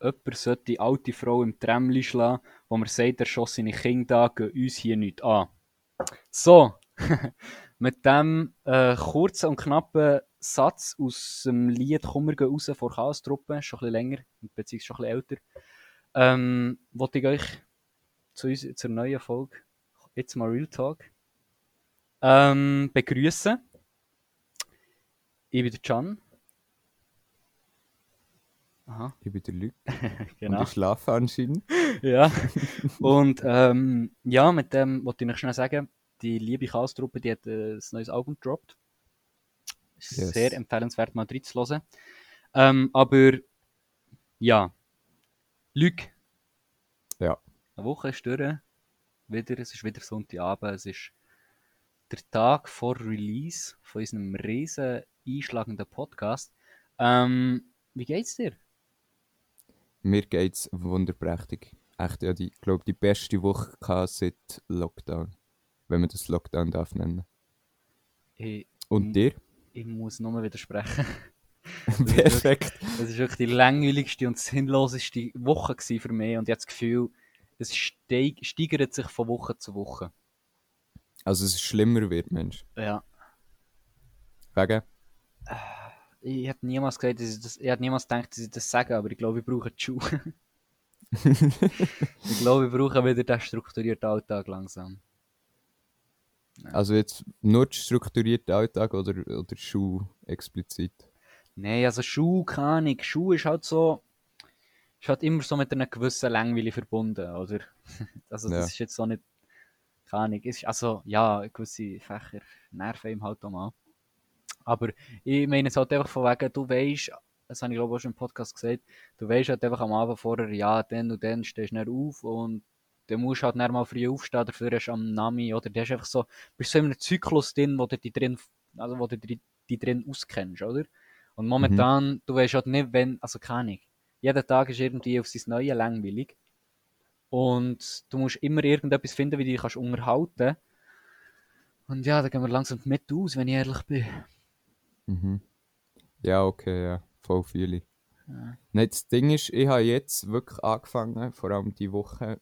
jemand sollte die alte Frau im Tramli schlagen, wo man sagt, er schoss seine Kinder da, gehen uns hier nicht an. So, mit dem äh, kurzen und knappen Satz aus dem Lied «Komm, wir raus» vor Chaos-Truppe, schon ein bisschen länger, beziehungsweise schon ein bisschen älter, ähm, wollte ich euch zu uns, zur neuen Folge, jetzt mal Real Talk, ähm, begrüßen. Ich bin der Can. Aha. Ich bin der Luc. genau. Und ich schlafe anscheinend. ja. Und ähm, ja, mit dem wollte ich noch schnell sagen, die liebe Chaos-Truppe, die hat äh, ein neues Album gedroppt. Yes. Sehr empfehlenswert, mal reinzuhören. Ähm, aber ja, Luc. Ja. Eine Woche ist durch. Wieder, es ist wieder Sonntagabend. Es ist der Tag vor Release von unserem riesen einschlagenden Podcast. Ähm, wie geht's dir? Mir geht's wunderprächtig. Echt, ja, die, glaube die beste Woche seit Lockdown. Wenn man das Lockdown darf nennen. Ich, Und dir? Ich muss nochmal widersprechen. Perfekt. Das war wirklich die langweiligste und sinnloseste Woche für mich. Und ich habe das Gefühl, es steig, steigert sich von Woche zu Woche. Also es schlimmer wird, Mensch. Ja. Wegen? Ich hätte niemals gesagt, dass ich das, ich hätte niemals gedacht, dass ich das sage, aber ich glaube, ich brauche die Schuhe. ich glaube, ich brauche wieder den strukturierten Alltag langsam. Ja. Also jetzt nur den strukturierten Alltag oder, oder Schuh explizit? Nein, also Schuh kann ich. Schuh ist halt so, ist halt immer so mit einer gewissen Langweile verbunden, oder? Also das ja. ist jetzt so nicht, keine Ahnung. Ist, also ja, gewisse Fächer nerven ihm halt auch mal. Aber ich meine es halt einfach von wegen, du weißt, das habe ich glaube ich auch schon im Podcast gesagt, du weißt halt einfach am Abend vorher, ja, dann und dann stehst du nicht auf und dann musst du halt nicht mal früh aufstehen, dafür hast du am Nami, oder du hast einfach so, bist so in einem Zyklus drin, wo du die drin, also wo du die drin auskennst, oder? Und momentan, mhm. du weißt halt nicht, wenn, also keine Ahnung, jeder Tag ist irgendwie auf sein Neue langweilig. Und du musst immer irgendetwas finden, wie du dich kannst unterhalten Und ja, da gehen wir langsam mit aus, wenn ich ehrlich bin. Mhm. Ja, okay, ja. Voll viele. Ja. Nein, das Ding ist, ich habe jetzt wirklich angefangen, vor allem die Woche,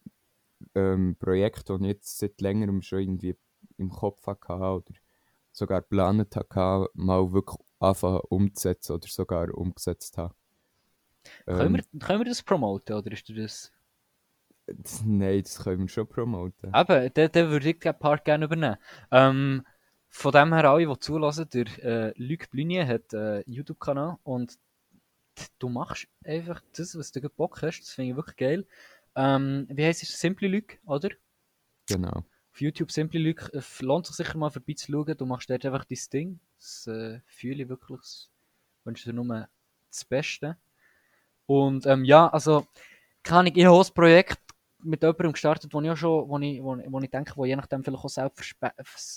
ähm, Projekte, die ich jetzt seit längerem schon irgendwie im Kopf hatte oder sogar geplant hatte, mal wirklich anfangen umzusetzen oder sogar umgesetzt habe. Ähm, können, wir, können wir das promoten oder ist das... das Nein, das können wir schon promoten. Eben, den, den würde ich den Part gerne übernehmen. Ähm, von dem her alle, die zulassen, der äh, Luc Blunier hat einen äh, YouTube-Kanal und du machst einfach das, was du Bock hast. Das finde ich wirklich geil. Ähm, wie heißt es? Simply Luc, oder? Genau. Auf YouTube Simply Luc äh, lohnt sich sicher mal vorbeizuschauen. Du machst dort einfach dein Ding. Das äh, fühle ich wirklich. Das wünsche dir nur das Beste. Und ähm, ja, also, kann ich, ich habe ein Projekt mit jemandem gestartet, wo ich auch schon, wo ich, wo, wo ich denke, wo je nachdem vielleicht auch selbst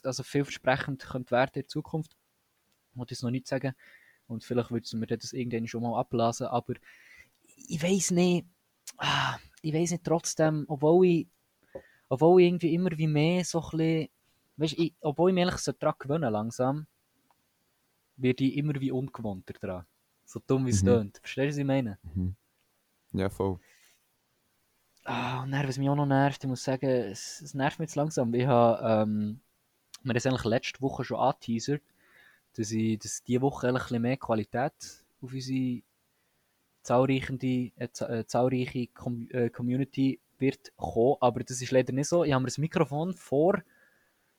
also vielversprechend könnte werden in Zukunft. Ich wollte es noch nicht sagen. Und vielleicht würden wir das irgendwann schon mal abblasen, aber ich weiß nicht, ah, ich weiß nicht trotzdem, obwohl ich, obwohl ich irgendwie immer wie mehr so ein bisschen, weißt, ich, obwohl ich mich so daran gewöhne langsam, werde ich immer wie ungewohnter dran. So dumm wie es mhm. tönt. Verstehst du, was ich meine? Mhm. Ja, voll. Ah, und dann, was mich auch noch nervt, ich muss sagen, es, es nervt mich jetzt langsam. Ich habe, ähm, mir das eigentlich letzte Woche schon angeteasert, dass ich, dass diese Woche ein bisschen mehr Qualität auf unsere zahlreiche, äh, äh, zahlreiche Com äh, Community wird kommen, aber das ist leider nicht so. Ich habe mir das Mikrofon vor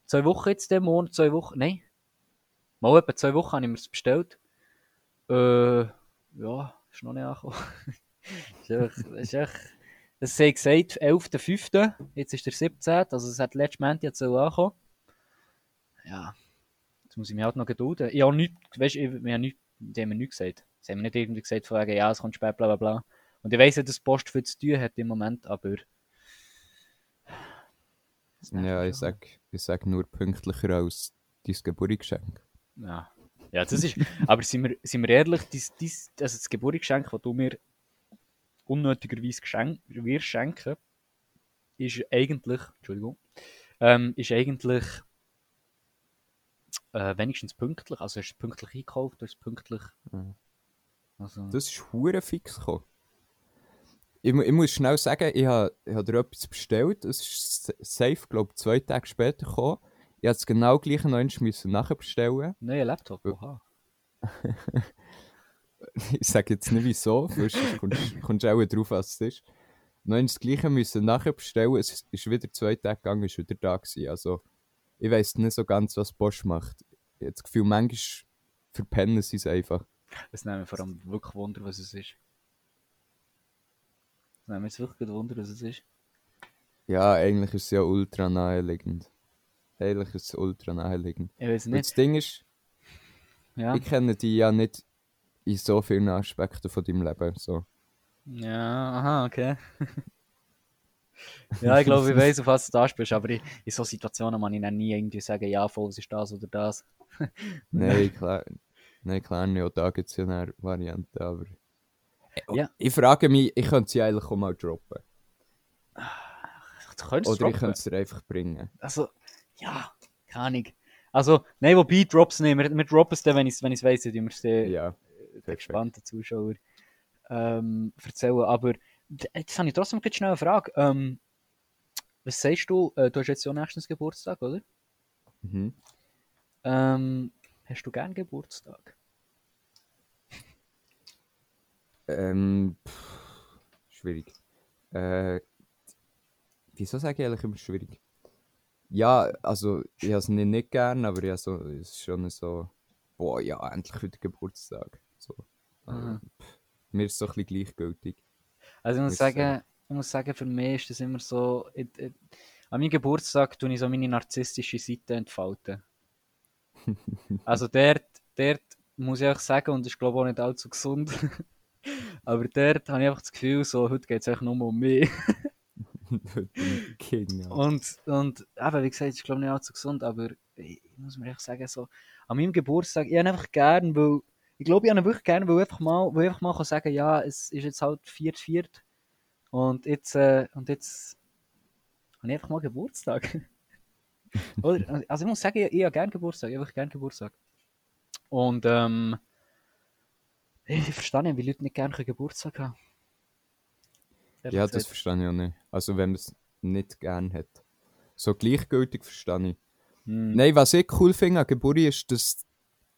zwei Wochen jetzt, dem Monat, zwei Wochen, nein, mal etwa zwei Wochen habe ich mir es bestellt. Äh, ja, ist noch nicht angekommen. ist echt, ist echt es sei gesagt, 11.05. Jetzt ist der 17. Also es hat letztes Monat jetzt so angekommen. Ja, jetzt muss ich mich halt noch gedulden. Ich habe nichts, weißt du, wir haben nichts, die haben mir nichts gesagt. Sie haben mir nicht irgendwie gesagt, von wegen, ja, es kommt spät, bla bla bla. Und ich weiss ja, dass Post viel zu tun hat im Moment, aber... Ja, ich sag, ich sag nur pünktlicher als dein Geburtsgeschenk. Ja. Ja, das ist... aber sind wir, sind wir ehrlich, dies, dies, also das Geburtsgeschenk, das du mir unnötigerweise geschenk, wir schenken, ist eigentlich, Entschuldigung, ähm, ist eigentlich äh, wenigstens pünktlich. Also hast du pünktlich eingekauft, du hast pünktlich. Mhm. Also, das ist hure fix gekommen. ich, ich muss schnell sagen, ich habe ich hab dir etwas bestellt. Es ist safe, glaube ich, zwei Tage später gekommen. Ich musste es genau gleich noch einmal müssen nachbestellen. Neuer Laptop, oha. ich sage jetzt nicht wieso, sonst kommst du auch drauf, was es ist. Noch das Gleiche müssen nachbestellen. Es ist wieder zwei Tage gegangen, ist wieder da gewesen. Also, ich weiß nicht so ganz, was Bosch macht. Ich habe das Gefühl, manchmal verpennen sie es einfach. Es nimmt mich vor allem wirklich Wunder, was es ist. Es nimmt mich wirklich Wunder, was es ist. Ja, eigentlich ist es ja ultra naheliegend. Eigentlich ist es ultra naheliegend. Ich weiß Und nicht. das Ding ist, Ja, ich kenne die ja nicht in so vielen Aspekten von deinem Leben. So. ja aha, okay. ja, ich glaube, ich weiß, auf was du da spielst, aber in, in so Situationen kann ich dann nie irgendwie sagen, ja, voll, es ist das oder das. Nein, klar. Nein, klar nicht. Auch da gibt es ja eine Variante, aber... Ja. Ich frage mich, ich könnte sie eigentlich auch mal droppen. Du könntest Oder ich könnte es dir einfach bringen. Also, ja, keine Ahnung. Also, nein, wobei, Drops nicht. Wir, wir droppen es dann, wenn ich es wenn weiss, dann wir es Ja, perfekt. gespannten Zuschauern ähm, erzählen. Aber jetzt habe ich trotzdem schnell eine Frage. Ähm, was sagst du? Äh, du hast jetzt ja nächstens Geburtstag, oder? Mhm. Ähm, hast du gern Geburtstag? Ähm, pff, schwierig. Äh, wieso sage ich eigentlich immer schwierig? Ja, also ich habe es nicht, nicht gern, aber ja, so, es ist schon so, boah, ja, endlich wieder Geburtstag. So. Äh, pff, mir ist es so ein bisschen gleichgültig. Also ich muss Ist, sagen, ich muss sagen, für mich ist das immer so, ich, ich, an meinem Geburtstag tue ich so meine narzisstische Seite entfalten. also dort, dort muss ich auch sagen, und ich glaube auch nicht allzu gesund, aber dort habe ich einfach das Gefühl, so, heute geht es eigentlich nur um mich. Ja. Und, und eben, wie gesagt, ich glaube nicht allzu gesund, aber ich, ich muss mir echt sagen, so, an meinem Geburtstag, ich habe einfach gern, weil, ich glaube, ich habe ihn wirklich gern, weil ich einfach mal, weil ich einfach mal kann sagen ja, es ist jetzt halt viert, viert. Und jetzt, äh, und jetzt habe ich einfach mal Geburtstag. Oder, also ich muss sagen, ich, ich habe gern Geburtstag, ich habe wirklich gern Geburtstag. Und, ähm, ich, verstehe nicht, wie Leute nicht gerne Geburtstag haben. Ehrlich Ja, das verstehe ich auch nicht. Also wenn man es nicht gern hat. So gleichgültig verstehe ich. Hm. Nein, was ich cool finde an Geburt ist, dass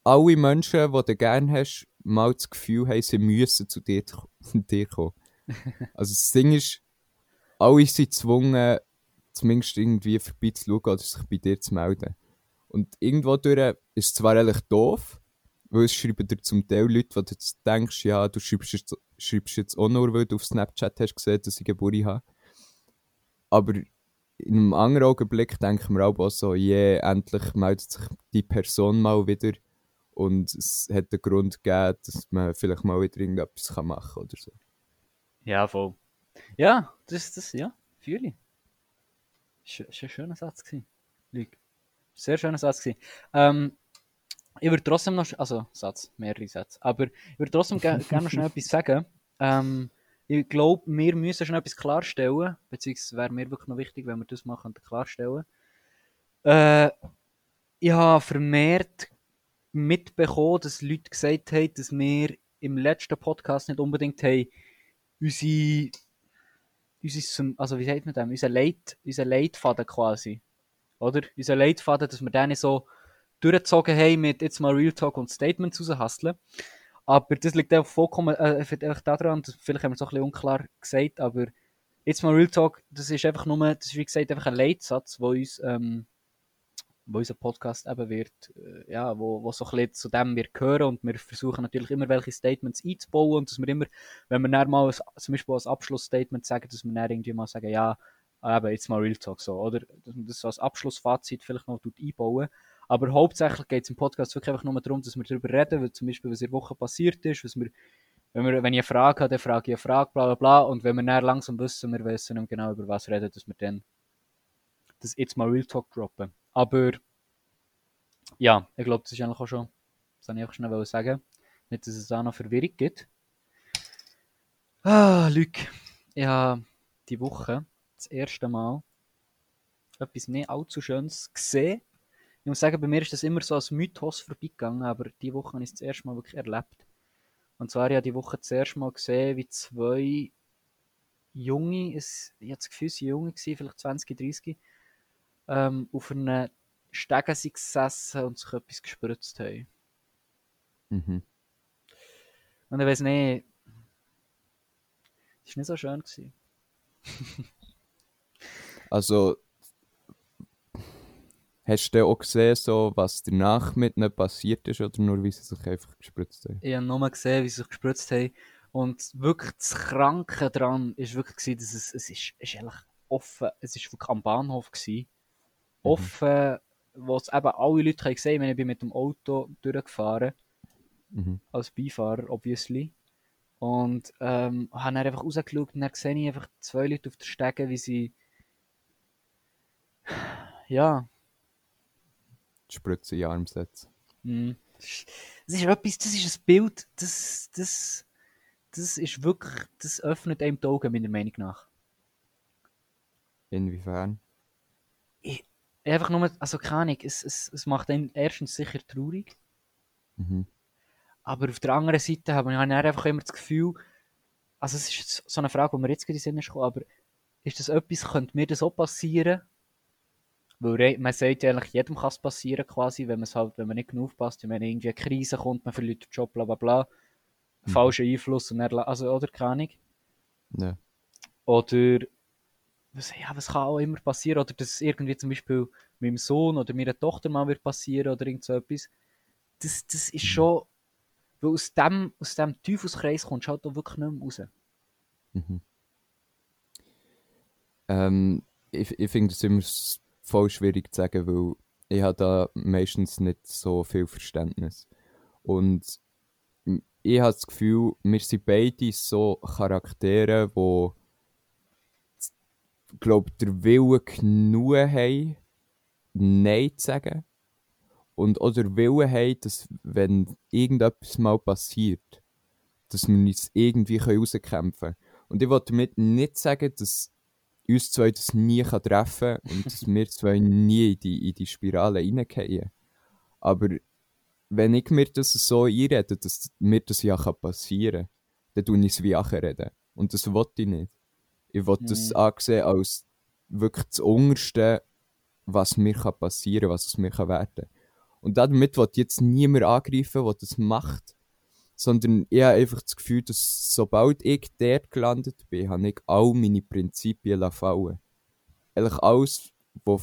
alle Menschen, die du gerne hast, mal das Gefühl haben, sie müssen zu dir, dir kommen. also das Ding ist, alle sind gezwungen, zumindest irgendwie vorbeizuschauen oder sich bei dir zu melden. Und irgendwo durch ist es zwar eigentlich doof, weil es schreiben dir zum Teil Leute, wo du jetzt denkst, ja, du schreibst jetzt, schreibst jetzt auch nur, weil du auf Snapchat hast gesehen, dass ich Geburt habe. Aber in einem anderen Augenblick denken wir auch so, yeah, endlich meldet sich die Person mal wieder und es hat einen Grund gegeben, dass man vielleicht mal wieder irgendetwas machen kann oder so. Ja, voll. Ja, das, das, ja, fühle ich. Sch ist ein schöner Satz gewesen. Sehr schöner Satz gewesen. Ähm, ich würde trotzdem noch, also Satz, mehrere Sätze, aber ich würde trotzdem ge gerne noch schnell etwas sagen. Ähm, ich glaube, wir müssen schon etwas klarstellen, beziehungsweise wäre mir wirklich noch wichtig, wenn wir das könnten klarstellen. Äh, ich habe vermehrt mitbekommen, dass Leute gesagt haben, dass wir im letzten Podcast nicht unbedingt haben, unsere, unsere also wie sagt man das, unser, Leit, unser Leitfaden quasi, oder? Unser Leitfaden, dass wir den so durchgezogen haben mit jetzt mal Real Talk und Statements raushasteln. Aber das liegt auch vollkommen äh, einfach daran, vielleicht haben wir es auch ein bisschen unklar gesagt, aber jetzt mal Real Talk, das ist einfach nur, das ist wie gesagt einfach ein Leitsatz, wo uns, ähm, wo unser Podcast eben wird, äh, ja, wo, wo so ein bisschen zu dem wir gehören und wir versuchen natürlich immer welche Statements einzubauen und dass wir immer, wenn wir dann mal ein, zum Beispiel als Abschlussstatement sagen, dass wir dann irgendwie mal sagen, ja, eben jetzt mal Real Talk so, oder? Dass man das so als Abschlussfazit vielleicht noch einbauen. Aber hauptsächlich geht es im Podcast wirklich einfach nur darum, dass wir darüber reden, weil zum Beispiel, was in der Woche passiert ist, was wir, wenn, wir, wenn ich eine Frage habe, dann frage ich eine Frage, bla bla bla. Und wenn wir dann langsam wissen, wir wissen genau über was reden, dass wir dann das jetzt mal Real Talk droppen. Aber ja, ich glaube, das ist eigentlich auch schon, das wollte ich einfach schnell sagen. Nicht, dass es da noch Verwirrung gibt. Ah, Luc, ich habe die Woche das erste Mal etwas nicht allzu Schönes gesehen. Ich muss sagen, bei mir ist das immer so als Mythos vorbeigegangen, aber die Woche habe ich es das erste Mal wirklich erlebt. Und zwar habe ich die Woche das erste Mal gesehen, wie zwei Junge, ich habe das Gefühl, sie Junge gewesen, vielleicht 20, 30, ähm, auf einer Stege sind gesessen und sich etwas gespritzt haben. Mhm. Und ich weiß nicht, das war nicht so schön. Gewesen. Also, hast du auch gesehen, so, was danach mit ihnen passiert ist oder nur, wie sie sich einfach gespritzt haben? Ich habe nur gesehen, wie sie sich gespritzt haben. Und wirklich das Kranke daran war wirklich, dass es, es ist, ist eigentlich offen, es war wirklich am Bahnhof. Gewesen, offen, wo es eben alle Leute haben gesehen haben. Ich bin mit dem Auto durchgefahren, Mhm. als Beifahrer, obviously. Und ähm, habe dann einfach rausgeschaut und dann sehe ich einfach zwei Leute auf der Stege, wie sie. Ja, Die Spritze in den Arm setzen. Mhm. Das ist- das ist etwas, das ist ein Bild, das, das, das ist wirklich, das öffnet einem die Augen, meiner Meinung nach. Inwiefern? Einfach nur, also keine Ahnung, es, es, es macht einen erstens sicher traurig, Mhm. aber auf der anderen Seite habe ich einfach immer das Gefühl, also es ist so eine Frage, die mir jetzt gerade in den Sinn ist gekommen, aber ist das etwas, könnte mir das auch passieren? Weil man sagt ja eigentlich, jedem kann es passieren quasi, wenn man es halt, wenn man nicht genug aufpasst, wenn irgendwie eine Krise kommt, man verliert den Job, bla bla bla, Mhm. falscher Einfluss und dann, also, oder keine Ahnung. Ja. Oder was, ja, was kann auch immer passieren? Oder dass irgendwie zum Beispiel meinem Sohn oder meiner Tochter mal wird passieren oder irgend so etwas. Das, das ist schon. Weil aus dem, aus dem Teufelskreis kommst du halt auch wirklich nicht mehr raus. Mhm. Ähm, ich ich finde es immer voll schwierig zu sagen, weil ich habe da meistens nicht so viel Verständnis. Und ich habe das Gefühl, wir sind beide so Charaktere, die, glaube der Wille genug haben, Nein zu sagen. Und auch der Wille haben, dass, wenn irgendetwas mal passiert, dass wir uns irgendwie rauskämpfen können. Und ich will damit nicht sagen, dass uns zwei das nie treffen kann und dass wir zwei nie in die, in die Spirale reingehen. Aber wenn ich mir das so einrede, dass mir das ja passieren kann, dann tue ich es wie reden. Und das will ich nicht. Ich will das Mhm. ansehen als wirklich das Unterste, was mir kann passieren kann, was es mir kann werden Und damit ich jetzt niemand angreifen, der das macht sondern ich habe einfach das Gefühl, dass sobald ich dort gelandet bin, habe ich all meine Prinzipien fallen Eigentlich alles, wo,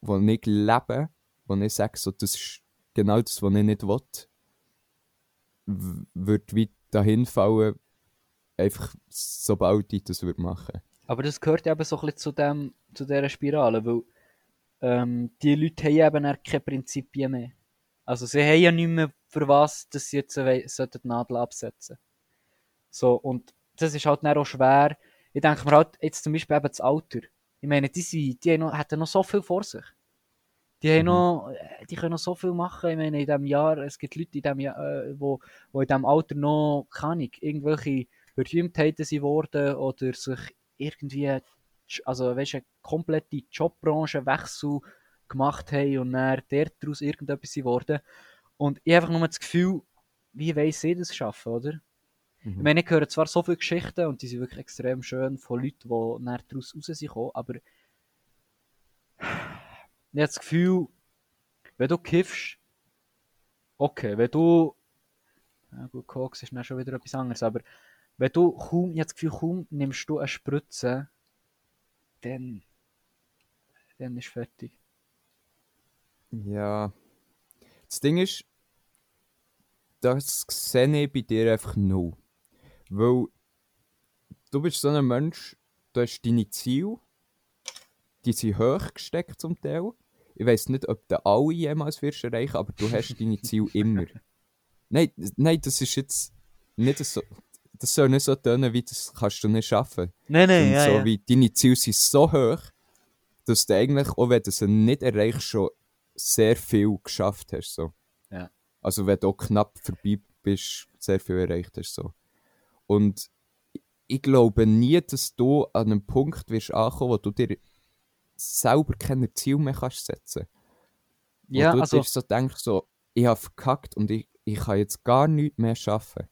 wo ich lebe, wo ich sage, so, das ist genau das, was ich nicht will, w- würde wie dahin fallen, einfach sobald ich das würde machen. Aber das gehört eben so ein bisschen zu, dem, zu dieser Spirale, weil ähm, die Leute haben eben keine Prinzipien mehr. Also sie haben ja nicht mehr für was, dass sie jetzt sollten die Nadel absetzen So, und das ist halt dann auch schwer. Ich denke mir halt, jetzt zum Beispiel eben das Alter. Ich meine, die, sind, die haben noch, hätten noch so viel vor sich. Die, haben Mhm. noch, äh, die können noch so viel machen. Ich meine, in diesem Jahr, es gibt Leute in diesem Jahr, äh, wo, wo in diesem Alter noch, keine irgendwelche Berühmtheiten sind worden oder sich irgendwie, also weißt eine komplette Jobbranchenwechsel gemacht haben und dann daraus irgendetwas sind worden. Und ich habe einfach nur das Gefühl, wie weiss sie das schaffen, oder? Ich Mhm. meine, ich höre zwar so viele Geschichten und die sind wirklich extrem schön von Leuten, die dann daraus raus sind aber ich habe das Gefühl, wenn du kiffst, okay, wenn du, ja gut, Koks ist dann schon wieder etwas anderes, aber wenn du kaum, ich das Gefühl, kaum nimmst du eine Spritze, dann, dann ist fertig. Ja. Das Ding ist, das sehe ich bei dir einfach null. Weil du bist so ein Mensch, du hast deine Ziele, die sind hoch gesteckt zum Teil. Ich weiß nicht, ob du alle jemals wirst erreichen, aber du hast deine Ziele immer. Nein, nein, das ist jetzt nicht so. Das soll nicht so tönen, wie das kannst du nicht schaffen. Nein, Und so wie deine Ziele sind so hoch, dass du eigentlich, auch wenn du sie nicht erreichst, schon sehr viel geschafft hast. So. Ja. Also wenn du auch knapp vorbei bist, sehr viel erreicht hast. So. Und ich glaube nie, dass du an einem Punkt wirst ankommen, wo du dir selber keine Ziele mehr kannst setzen. Wo Ja, du also, dir so denkst, so, ich habe verkackt und ich, ich kann jetzt gar nichts mehr schaffen.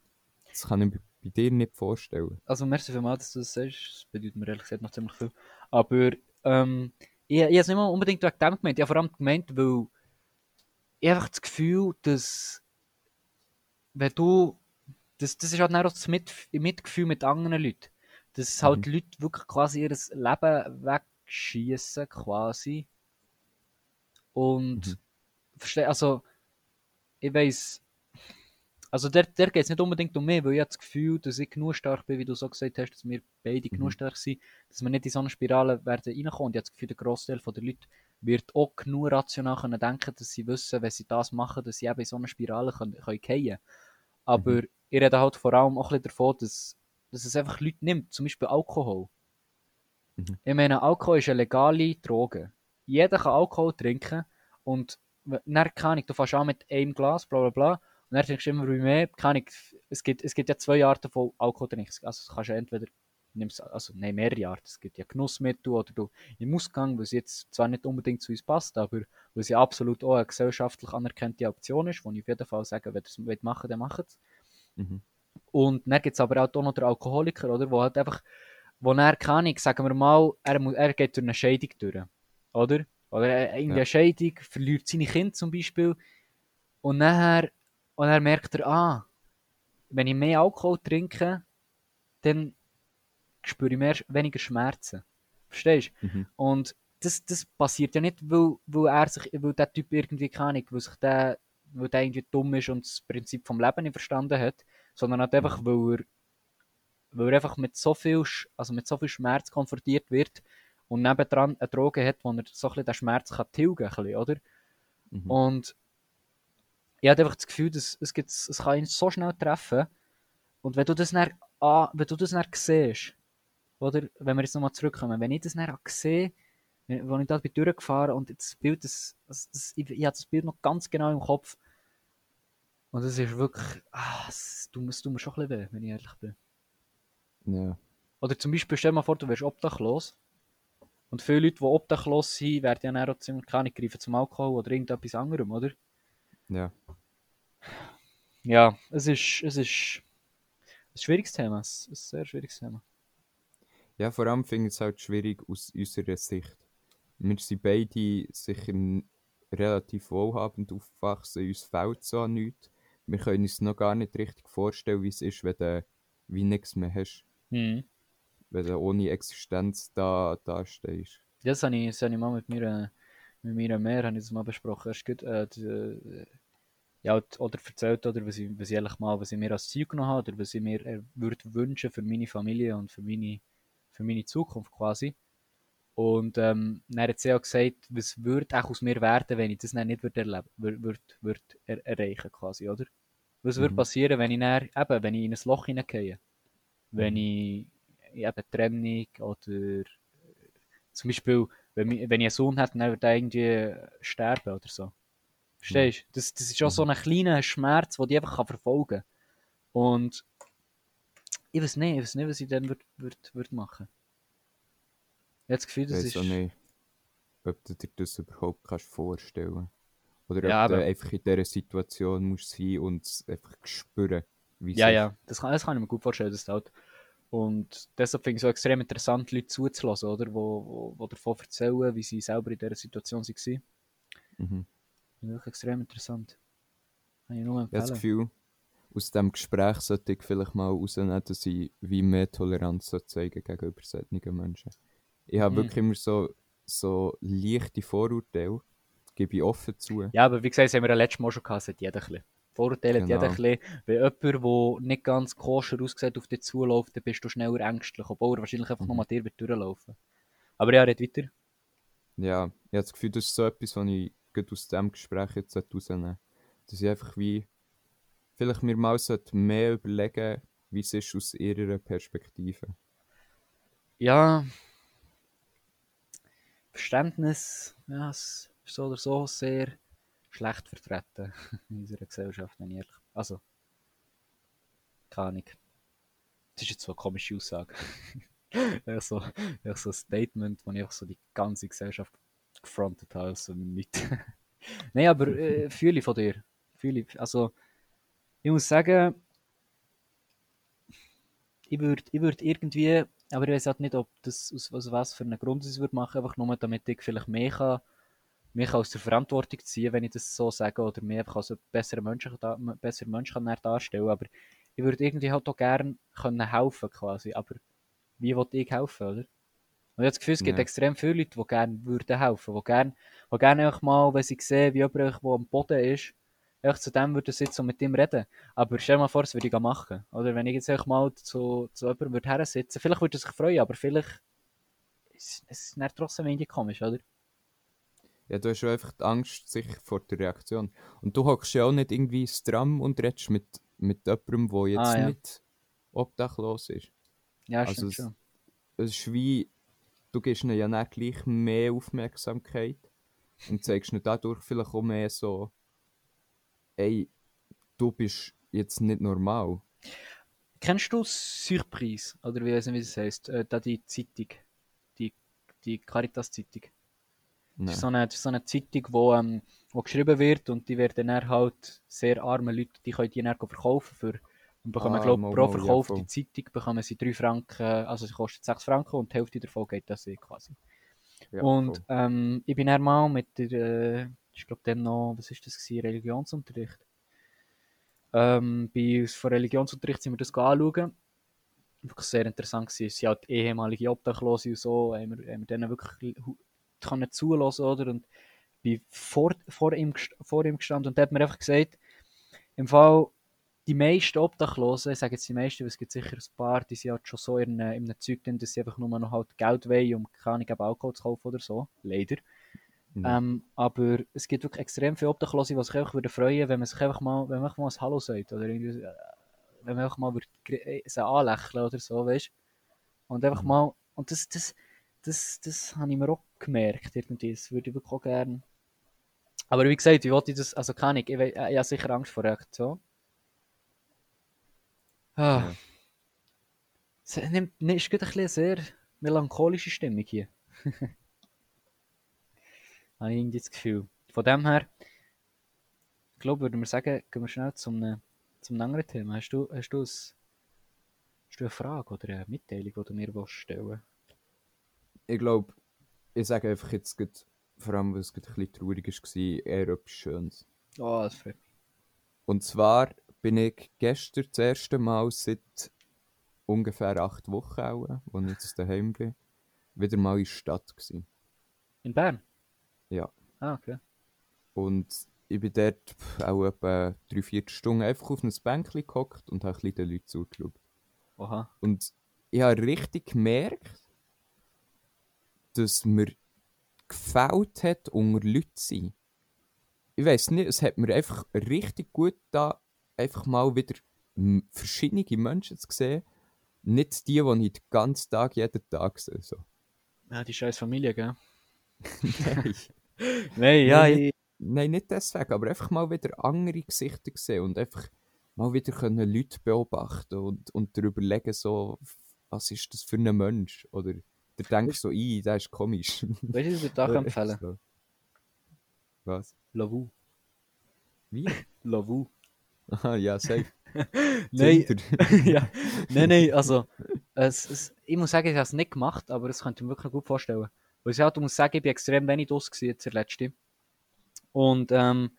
Das kann ich bei dir nicht vorstellen. Also merci vielmals, dass du das sagst. Das bedeutet mir ehrlich gesagt noch ziemlich viel. Aber ähm, ich, ich habe es nicht mal unbedingt wegen dem gemeint. Ich habe vor allem gemeint, weil ich einfach das Gefühl, dass wenn du das, das ist halt auch das Mit Mitgefühl mit anderen Leuten. Dass halt mhm. Leute wirklich quasi ihr Leben wegschießen quasi. Und mhm. verstehe, also ich weiß, also der, der geht es nicht unbedingt um mich, weil ich habe das Gefühl, dass ich genug stark bin, wie du so gesagt hast, dass wir beide mhm. genug stark sind, dass wir nicht in so eine Spirale werden reinkommen. Und ich habe das Gefühl, der Großteil der Leute wird auch genug rational können denken, dass sie wissen, wenn sie das machen, dass sie eben in so eine Spirale können, können fallen. Aber mhm. ich rede halt vor allem auch ein bisschen davon, dass, dass es einfach Leute nimmt, zum Beispiel Alkohol. Mhm. Ich meine, Alkohol ist eine legale Droge. Jeder kann Alkohol trinken und dann kann ich, du fährst an mit einem Glas, bla bla bla, und dann trinkst du immer mehr, ich, es gibt, es gibt ja zwei Arten von Alkohol trinken. Also kannst du entweder nimmst, also nein, mehrere Arten. Es gibt ja Genussmittel oder du im Ausgang, was jetzt zwar nicht unbedingt zu uns passt, aber was ja absolut auch eine gesellschaftlich anerkannte Option ist, wo ich auf jeden Fall sage, wenn ihr es machen dann macht es. Mhm. Und dann gibt es aber auch noch den Alkoholiker, oder, wo halt einfach, wo er kann ich, sagen wir mal, er, er geht durch eine Scheidung durch, oder? Oder in der Scheidung, verliert seine Kinder zum Beispiel und nachher, und er merkt er, ah, wenn ich mehr Alkohol trinke, dann spüre ich mehr, weniger Schmerzen. Verstehst du? Mhm. Und das, das passiert ja nicht, weil, weil er sich, weil der Typ irgendwie keine weil sich der, weil der irgendwie dumm ist und das Prinzip vom Leben nicht verstanden hat, sondern halt einfach, mhm. weil er, weil er einfach mit so viel, also mit so viel Schmerz konfrontiert wird und nebendran eine Droge hat, wo er so ein bisschen den Schmerz kann tilgen kann, oder? Mhm. Und ich habe einfach das Gefühl, dass es, gibt, es kann ihn so schnell treffen und wenn du das dann, ah, wenn du das dann siehst, oder, wenn wir jetzt nochmal zurückkommen, wenn ich das dann sehe, als ich da bin durchgefahren und das Bild, das, das, das, ich, ich habe das Bild noch ganz genau im Kopf. Und es ist wirklich, ah, es tut, es tut mir schon ein bisschen weh, wenn ich ehrlich bin. Ja. Oder zum Beispiel, stell dir mal vor, du wärst obdachlos. Und viele Leute, die obdachlos sind, werden ja auch ziemlich keine greifen zum Alkohol oder irgendetwas anderem, oder? Ja. Ja, es ist, es ist ein schwieriges Thema. Es ist ein sehr schwieriges Thema. Ja, vor allem finde ich es halt schwierig aus unserer Sicht. Wir sind beide sicher relativ wohlhabend aufgewachsen, uns fehlt so an nichts. Wir können uns noch gar nicht richtig vorstellen, wie es ist, wenn du wie nichts mehr hast. Mhm. Wenn du ohne Existenz da, da stehst. Ja, das habe ich, das habe ich mal mit mir, mit mir mehr habe ich das mal besprochen. Erst gut, äh, die, äh, ja, oder erzählt, oder was ich, was ich ehrlich mal, was ich mir als Ziel genommen habe, oder was ich mir äh, würde wünschen für meine Familie und für meine für meine Zukunft quasi. Und ähm, dann hat sie auch gesagt, was würde auch aus mir werden, wenn ich das dann nicht würde erleben, würde, würde, würde er erreichen quasi, oder? Was mhm. würde passieren, wenn ich dann, eben, wenn ich in ein Loch hineingehe? Wenn mhm. ich eben Trennung oder zum Beispiel, wenn, ich, wenn ich einen Sohn hätte, dann würde er irgendwie sterben oder so. Verstehst du? Das, das ist auch so mhm. ein kleiner Schmerz, den ich einfach verfolgen kann. Und ich weiß nicht, ich weiß nicht, was ich dann würde würd, würd machen. Ich habe das Gefühl, das ist... Auch nicht, ob du dir das überhaupt kannst vorstellen Oder ja, ob du einfach in dieser Situation musst sein und es einfach spüren, wie Ja, ja, das kann, das kann ich mir gut vorstellen, dass halt... Und deshalb finde ich es so extrem interessant, Leute zuzulassen, oder? Wo, wo, wo davon erzählen, wie sie selber in dieser Situation waren. Mhm. Das ist wirklich extrem interessant. Kann ich nur empfehlen. Ich habe das Gefühl, aus diesem Gespräch sollte ich vielleicht mal rausnehmen, dass ich wie mehr Toleranz zeigen gegenüber solchen Menschen. Ich habe mhm. wirklich immer so, so leichte Vorurteile, gebe ich offen zu. Ja, aber wie gesagt, das haben wir ja letztes Mal schon gehabt, hat jeder ein bisschen. Vorurteile genau. hat jeder ein bisschen. Wenn jemand, der nicht ganz koscher aussieht, auf dich zuläuft, dann bist du schneller ängstlich, obwohl er wahrscheinlich einfach mhm. nur mal dir wird durchlaufen. Aber ja, red weiter. Ja, ich habe das Gefühl, das ist so etwas, was ich aus diesem Gespräch jetzt rausnehmen sollte. Dass ich einfach wie vielleicht mir mal mehr überlegen, wie es ist aus ihrer Perspektive. Ja, Verständnis, ja, ist so oder so sehr schlecht vertreten in unserer Gesellschaft, wenn ich ehrlich Also, keine Ahnung. Das ist jetzt so eine komische Aussage. ja, so, so ein Statement, wo ich auch so die ganze Gesellschaft gefrontet habe, also nicht. Nein, aber äh, fühle ich von dir. Fühle ich, also, ich muss sagen, ich würde würd irgendwie, aber ich weiß halt nicht, ob das aus, aus was für einem Grund ich würde machen, einfach nur damit ich vielleicht mehr kann, mich aus der Verantwortung ziehen, wenn ich das so sage, oder mich einfach als einen besseren Menschen, besseren Menschen kann aber ich würde irgendwie halt auch gerne können helfen quasi, aber wie wollte ich helfen, oder? Und ich habe das Gefühl, es gibt ja. extrem viele Leute, die gerne würden helfen, die gerne, die gerne mal, wenn sie sehen, wie jemand, der am Boden ist, einfach zu dem würde sitzen und mit ihm reden. Aber stell dir mal vor, das würde ich machen. Oder wenn ich jetzt einfach mal zu, zu jemandem würde hersitzen, vielleicht würde er sich freuen, aber vielleicht ist es ist trotzdem irgendwie komisch, oder? Ja, du hast schon einfach die Angst sicher vor der Reaktion. Und du hockst ja auch nicht irgendwie stramm und redest mit, mit jemandem, der jetzt ah, ja. nicht obdachlos ist. Ja, also stimmt es, schon. Es ist wie, du gibst ihnen ja nicht gleich mehr Aufmerksamkeit und zeigst ihnen dadurch vielleicht auch mehr so, ey, du bist jetzt nicht normal. Kennst du Surprise? Oder wie, wie es heißt? Äh, da die Zeitung. Die, die Caritas-Zeitung. Das ist, so eine, so eine Zeitung, wo, ähm, wo geschrieben wird und die werden dann halt sehr arme Leute, die können die dann verkaufen für und bekommen, ah, glaube pro verkaufte ja, Zeitung bekommen sie 3 Franken, also sie kostet 6 Franken und die Hälfte davon geht das eh quasi. Ja, und ähm, ich bin dann mal mit der, äh, ich glaube dann noch, was ist das gewesen, Religionsunterricht. Ähm, bei von Religionsunterricht sind wir das anschauen. Wirklich sehr interessant gewesen. Sie halt ehemalige Obdachlose und so, haben wir, haben wir denen wirklich können zulassen, oder? Und bin vor, vor, ihm, vor ihm gestanden und der hat mir einfach gesagt, im Fall, die meisten Obdachlosen, ich sage jetzt die meisten, weil es gibt sicher ein paar, die sind halt schon so in, in einem Zeug drin, dass sie einfach nur noch halt Geld wollen, um keine Alkohol zu kaufen oder so, leider. Mhm. Ähm, aber es gibt wirklich extrem viele Obdachlose, die sich einfach würde freuen, wenn man sich einfach mal, wenn man einfach mal ein Hallo sagt oder irgendwie, äh, wenn man einfach mal würde, äh, sie anlächeln oder so, weißt Und einfach mhm. mal, und das, das, das, das habe ich mir auch gemerkt, irgendwie. Das würde ich wirklich auch gerne. Aber wie gesagt, wie wollte ich das, also kann ich, ich, ich, ich habe sicher Angst vor Reaktion. Ah. Es nimmt, ist gerade eine sehr melancholische Stimmung hier. habe ich irgendwie das Gefühl. Von dem her, ich glaube, würde wir sagen, gehen wir schnell zum, zum anderen Thema. Hast du, hast du, ein, hast du eine Frage oder eine Mitteilung, die du mir stellen willst? ich glaube, ich sage einfach jetzt, grad, vor allem, weil es ein bisschen traurig war, eher etwas Schönes. Oh, das freut mich. Und zwar bin ich gestern das erste Mal seit ungefähr acht Wochen, auch, wo ich jetzt daheim bin, wieder mal in der Stadt. Gewesen. In Bern? Ja. Ah, okay. Und ich bin dort auch etwa drei, vier Stunden einfach auf einem Bänkchen gehockt und habe ein den Leuten zugeschaut. Aha. Und ich habe richtig gemerkt, dass mir gefällt hat, unter Leuten zu sein. Ich weiß nicht, es hat mir einfach richtig gut da einfach mal wieder verschiedene Menschen zu sehen. Nicht die, die ich den ganzen Tag, jeden Tag sehe. So. Ja, die scheiß Familie, gell? nein. nein, ja. Nein, nein, nicht deswegen, aber einfach mal wieder andere Gesichter sehen und einfach mal wieder können Leute beobachten und, und darüber legen, so, was ist das für ein Mensch? Oder der denkt so, i, das ist komisch. Weißt du, ich würde auch empfehlen? So. Was? Lavu. Wie? Lavu. Aha, ja, safe. nein, ja. nein, nein, also, es, es, ich muss sagen, ich habe es nicht gemacht, aber das könnte ich mir wirklich gut vorstellen. Weil ich halt muss sagen, ich bin extrem wenig aus jetzt der letzte. Und ähm,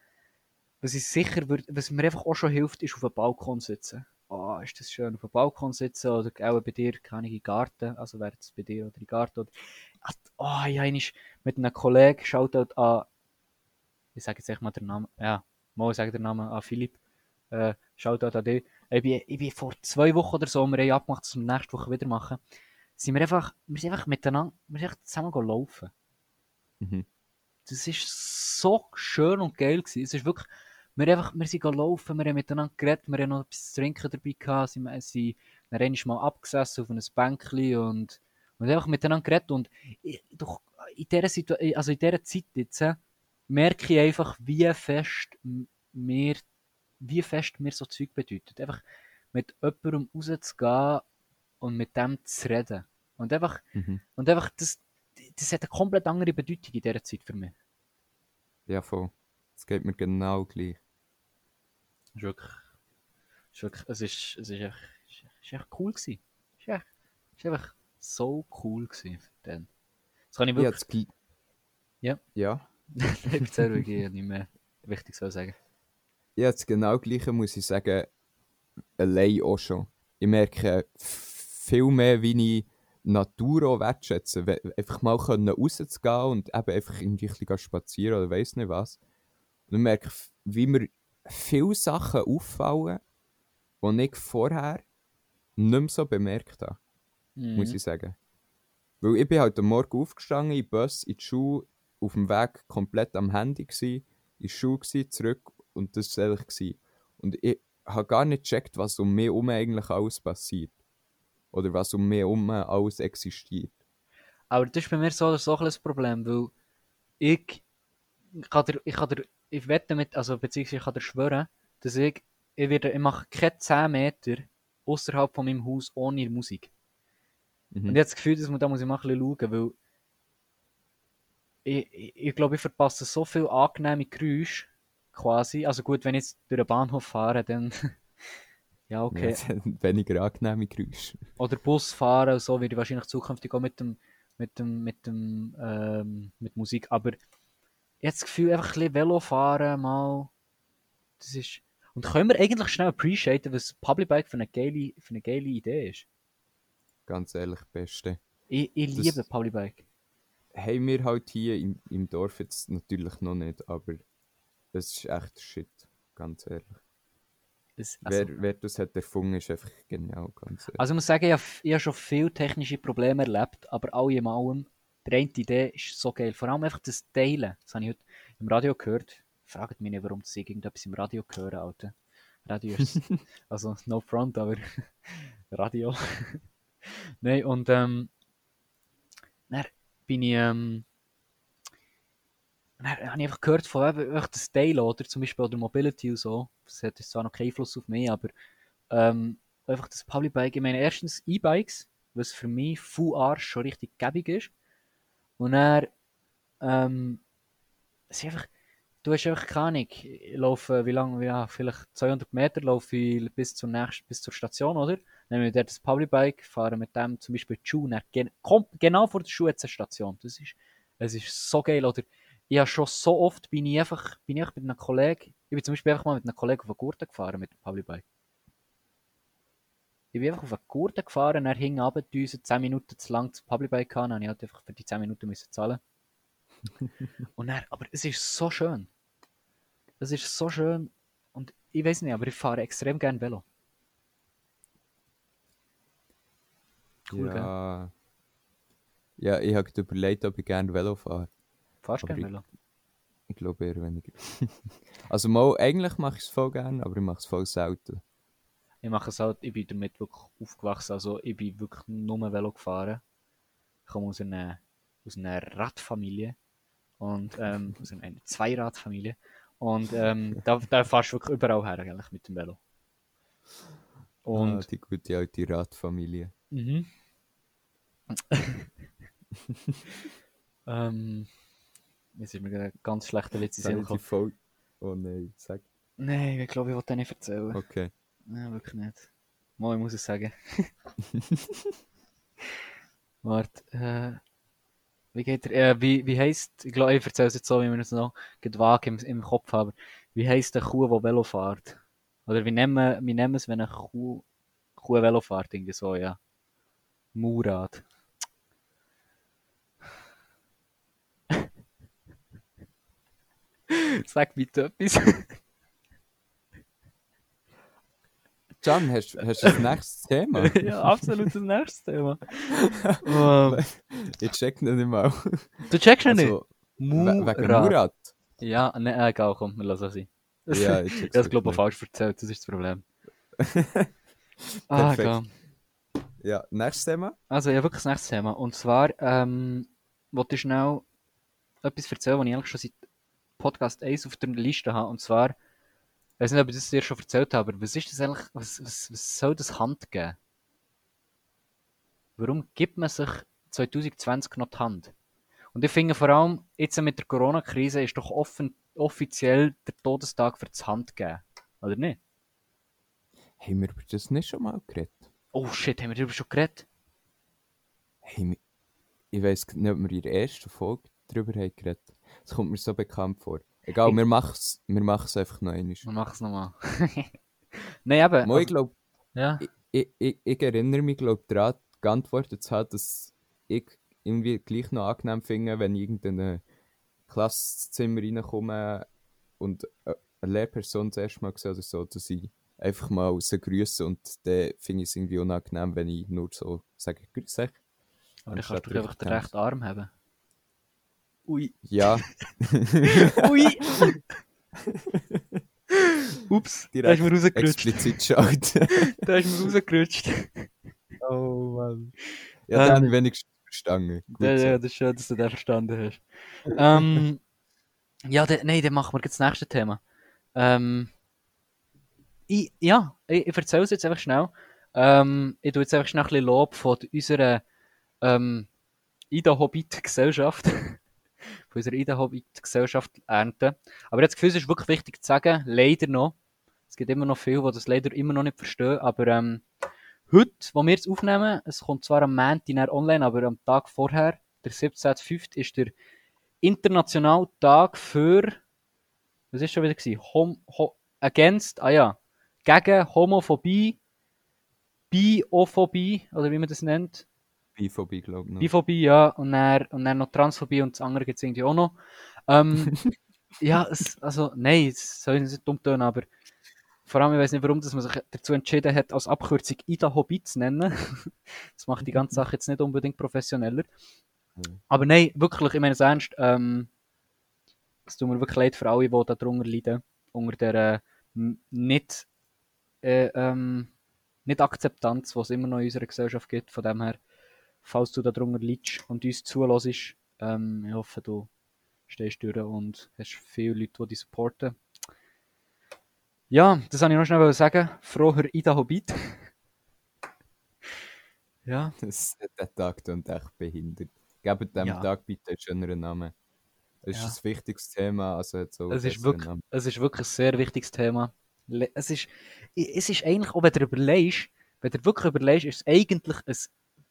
was ich sicher würde, was mir einfach auch schon hilft, ist auf dem Balkon sitzen oh, ist das schön, auf dem Balkon sitzen oder auch bei dir, keine im Garten, also wäre es bei dir oder im Garten. Oder, oh, ja, ich mit einem Kollegen schaut dort an, ich sage jetzt echt mal den Namen, ja, mal sage den Namen an Philipp, äh, schaut dort an dich. Ich bin, ich bin vor zwei Wochen oder so, wir haben abgemacht, dass wir nächste Woche wieder machen, sind wir einfach, wir sind einfach miteinander, wir sind einfach zusammen laufen. Mhm. Das ist so schön und geil gewesen. Es ist wirklich, wir, einfach, wir sind laufen, wir haben miteinander geredet, wir haben noch etwas zu trinken dabei gehabt, sie sind dann mal abgesessen auf einem Bänkchen und, und einfach miteinander geredet und ich, doch in dieser, Situation, also in dieser Zeit jetzt äh, merke ich einfach, wie fest mir, wie fest mir so Zeug bedeutet. Einfach mit jemandem rauszugehen und mit dem zu reden. Und einfach, mhm. und einfach das, das hat eine komplett andere Bedeutung in dieser Zeit für mich. Ja, voll. Es geht mir genau gleich ist wirklich, ist wirklich, es ist, es ist echt, ist echt cool gewesen. Das war einfach so cool gewesen dann. Das kann ich Ich wirklich... gl- Ja. Ja. ich erzähle wirklich nicht mehr wichtig so sagen. Ja, das genau gleiche muss ich sagen, allein auch schon. Ich merke viel mehr, wie ich Natur auch wertschätze. We- Einfach mal können rauszugehen und eben einfach irgendwie ein bisschen spazieren oder weiss nicht was. Und ich merke, wie mir viele Sachen auffallen, die ich vorher nicht mehr so bemerkt habe, muss Mhm. ich sagen. Weil ich bin halt am Morgen aufgestanden, den Bus, in die Schule, auf dem Weg komplett am Handy gsi, in die Schule gsi, zurück und das war eigentlich. gsi. Und ich habe gar nicht gecheckt, was um mich herum eigentlich alles passiert. Oder was um mich herum alles existiert. Aber das ist bei mir so oder so ein Problem, weil ich ich kann dir, ich kann dir, ich wette mit, also beziehungsweise ich kann dir schwören, dass ich, ich werde, ich mache keine 10 Meter außerhalb von meinem Haus ohne Musik. Mhm. Und ich habe das Gefühl, dass man da muss ich mal ein bisschen schauen, weil ich, ich, ich glaube, ich verpasse so viel angenehme Geräusche quasi. Also gut, wenn ich jetzt durch den Bahnhof fahre, dann ja, okay. Ja, weniger angenehme Geräusche. oder Bus fahren und so werde ich wahrscheinlich zukünftig auch mit dem mit dem mit dem ähm, mit Musik aber habe das Gefühl einfach ein bisschen Velo fahren mal das ist und können wir eigentlich schnell appreciaten was Public Bike für eine geile für eine geile Idee ist Ganz ehrlich, Beste. ich, ich Das- liebe Public Bike Haben wir halt hier im, im Dorf jetzt natürlich noch nicht, aber es ist echt shit. Ganz ehrlich. das, also, wer, wer das hat erfunden, ist einfach genial. Ganz ehrlich. also ich muss sagen ich habe, ich habe schon viele technische Probleme erlebt aber alle in allem die eine Idee ist so geil vor allem einfach das Teilen das habe ich heute im Radio gehört fragt mich nicht warum ich irgendetwas im Radio höre Alter Radio ist Also, no front, aber Radio. Nein, und ähm, dann bin ich, ähm, dann habe ich einfach gehört von einfach das Teil, oder? Zum Beispiel oder Mobility und so. Das hat zwar noch keinen Einfluss auf mich, aber ähm, einfach das Public Bike. Ich meine, erstens E-Bikes, was für mich full Arsch schon richtig gäbig ist. Und dann, ähm, es ist einfach, du hast einfach keine Ahnung, ich laufe, wie lange, ja, vielleicht 200 Meter laufe ich bis zur nächsten, bis zur Station, oder? Dann nehme ich dort das Public Bike, fahre mit dem zum Beispiel die Schuhe, gen genau vor der Schuhe jetzt eine Station. Das ist, es ist so geil, oder? Ich habe schon so oft, bin ich einfach, bin ich einfach mit einem Kollegen, ich bin zum Beispiel einfach mal mit einem Kollegen auf eine Gurte gefahren mit dem Public Bike. Ich bin einfach auf eine Gurte gefahren, er hing runter, die uns 10 Minuten zu lang das Public Bike habe ich halt einfach für die 10 Minuten müssen zahlen. Und dann, aber es ist so schön. Es ist so schön. Und ich weiß nicht, aber ich fahre extrem gerne Velo. Cool, gell? ja. Ja, ich habe überlegt, ob ich gerne Velo fahre. Aber gerne ich- Velo? Ich glaube eher weniger. also mal, eigentlich mache ich es voll gerne, aber ich mache es voll selten. Ich mache es halt, ich bin damit wirklich aufgewachsen. Also ich bin wirklich nur Velo gefahren. Ich komme aus einer, aus einer Radfamilie. Und ähm, aus einer, Zweiradfamilie. Und ähm, da, da fahrst du wirklich überall her eigentlich mit dem Velo. Und ah, die gute alte Radfamilie. Mhm. ähm, jetzt ist mir ganz schlechter Witz in den voll... Oh nein, sag. Nein, ich glaube, ich wollte nicht erzählen. Okay. Nein, wirklich nicht. Mal, ich muss es sagen. Warte, äh, wie geht er, äh, wie, wie heisst, ich glaube, ich erzähle es jetzt so, wie wir es noch vage im, im Kopf haben. Wie heisst eine Kuh, die Velo fährt? Oder wie nennen, wir- wie nennen es, wenn eine Kuh, Kuh Velo fährt? Irgendwie so, ja. Murat. Sag bitte etwas. Can, hast, hast du das nächste Thema? ja, absolut das nächste Thema. Ähm, ich check nicht mal. du checkst ihn nicht? Also, we- wegen Murat. Murat? Ja, ne, egal, komm, wir lassen es sein. Ja, ich check's habe es, glaube ich, falsch erzählt, das ist das Problem. ah, egal. Ja, nächstes Thema? Also, ja, wirklich das nächste Thema. Und zwar, ähm, wollte ich schnell etwas erzählen, was ich eigentlich schon seit Podcast 1 auf der Liste habe. Und zwar, ich weiß nicht, ob ich das dir schon erzählt habe, aber was ist das eigentlich, was, was, was soll das Hand geben? Warum gibt man sich 2020 noch die Hand? Und ich finde vor allem, jetzt mit der Corona-Krise ist doch offen, offiziell der Todestag für das Hand geben. Oder nicht? Haben wir über das nicht schon mal geredet? Oh shit, haben wir darüber schon geredet? Hey, ich weiß nicht, ob wir in der ersten Folge darüber haben geredet. Das kommt mir so bekannt vor. Egal, wir machen es wir machen's einfach noch einmal. Wir machen es nochmal. Nein, eben. Mo, ich glaube, ja. ich, ich, ich erinnere mich, glaube daran, geantwortet zu haben, dass ich irgendwie gleich noch angenehm finde, wenn ich in irgendein Klasszimmer reinkomme und äh, eine Lehrperson das erste Mal sehe oder so, dass ich einfach mal sie grüße und dann finde ich es irgendwie unangenehm, wenn ich nur so sage, grüß dich. Aber dann kannst du einfach den rechten Arm haben. Ui. Ja, Ui. Ups, da ist mir rausgerutscht. explizit schalten. Da ist mir rausgerutscht. oh Mann. Ähm, Ja, dann habe ich wenigstens verstanden. Gut Ja, so. ja, das ist schön, dass du den verstanden hast. ähm, ja, de, nein, dann machen wir jetzt das nächste Thema. Ähm, ich, ja, ich, ich erzähle es jetzt einfach schnell. Ähm, ich tue jetzt einfach schnell ein bisschen Lob von unserer ähm, Ida Hobbit Gesellschaft. von unserer Ida Hobbit Gesellschaft ernten. Aber jetzt Gefühl, es ist wirklich wichtig zu sagen, leider noch. Es gibt immer noch viele, die das leider immer noch nicht verstehen, aber ähm, heute, wo wir es aufnehmen, es kommt zwar am Montag online, aber am Tag vorher, der 17.05. ist der internationale Tag für, was ist schon wieder? Hom, ho, against, ah ja, gegen Homophobie, Biophobie, oder wie man das nennt. Biphobie, glaube ich. noch. Biphobie, ja, und dann, und dann noch Transphobie und das andere gibt es irgendwie auch noch. Ähm, ja, es, also, nein, es soll nicht dumm tun, aber vor allem, ich weiß nicht, warum dass man sich dazu entschieden hat, als Abkürzung Ida Hobbit zu nennen. das macht die ganze Sache jetzt nicht unbedingt professioneller. Mhm. Aber nein, wirklich, ich meine es ernst, ähm, es tut mir wirklich leid für alle, die darunter leiden, unter der äh, nicht, äh, ähm, nicht Akzeptanz, die es immer noch in unserer Gesellschaft gibt. Von dem her, falls du darunter leidest und uns zulässt, ähm, ich hoffe, du stehst durch und hast viele Leute, die dich supporten. Ja, das wollte ich noch schnell sagen. Froher Ida Hobbit. ja, Das, der Tag klingt echt behindert. Gebt dem Ja. Tag bitte einen schöneren Namen. Es Ja. ist ein wichtiges Thema, also hat so es ist, wirklich, es ist wirklich ein sehr wichtiges Thema. Es ist, es ist eigentlich, auch wenn du überlegst, wenn du wirklich überlegst, ist es eigentlich ein,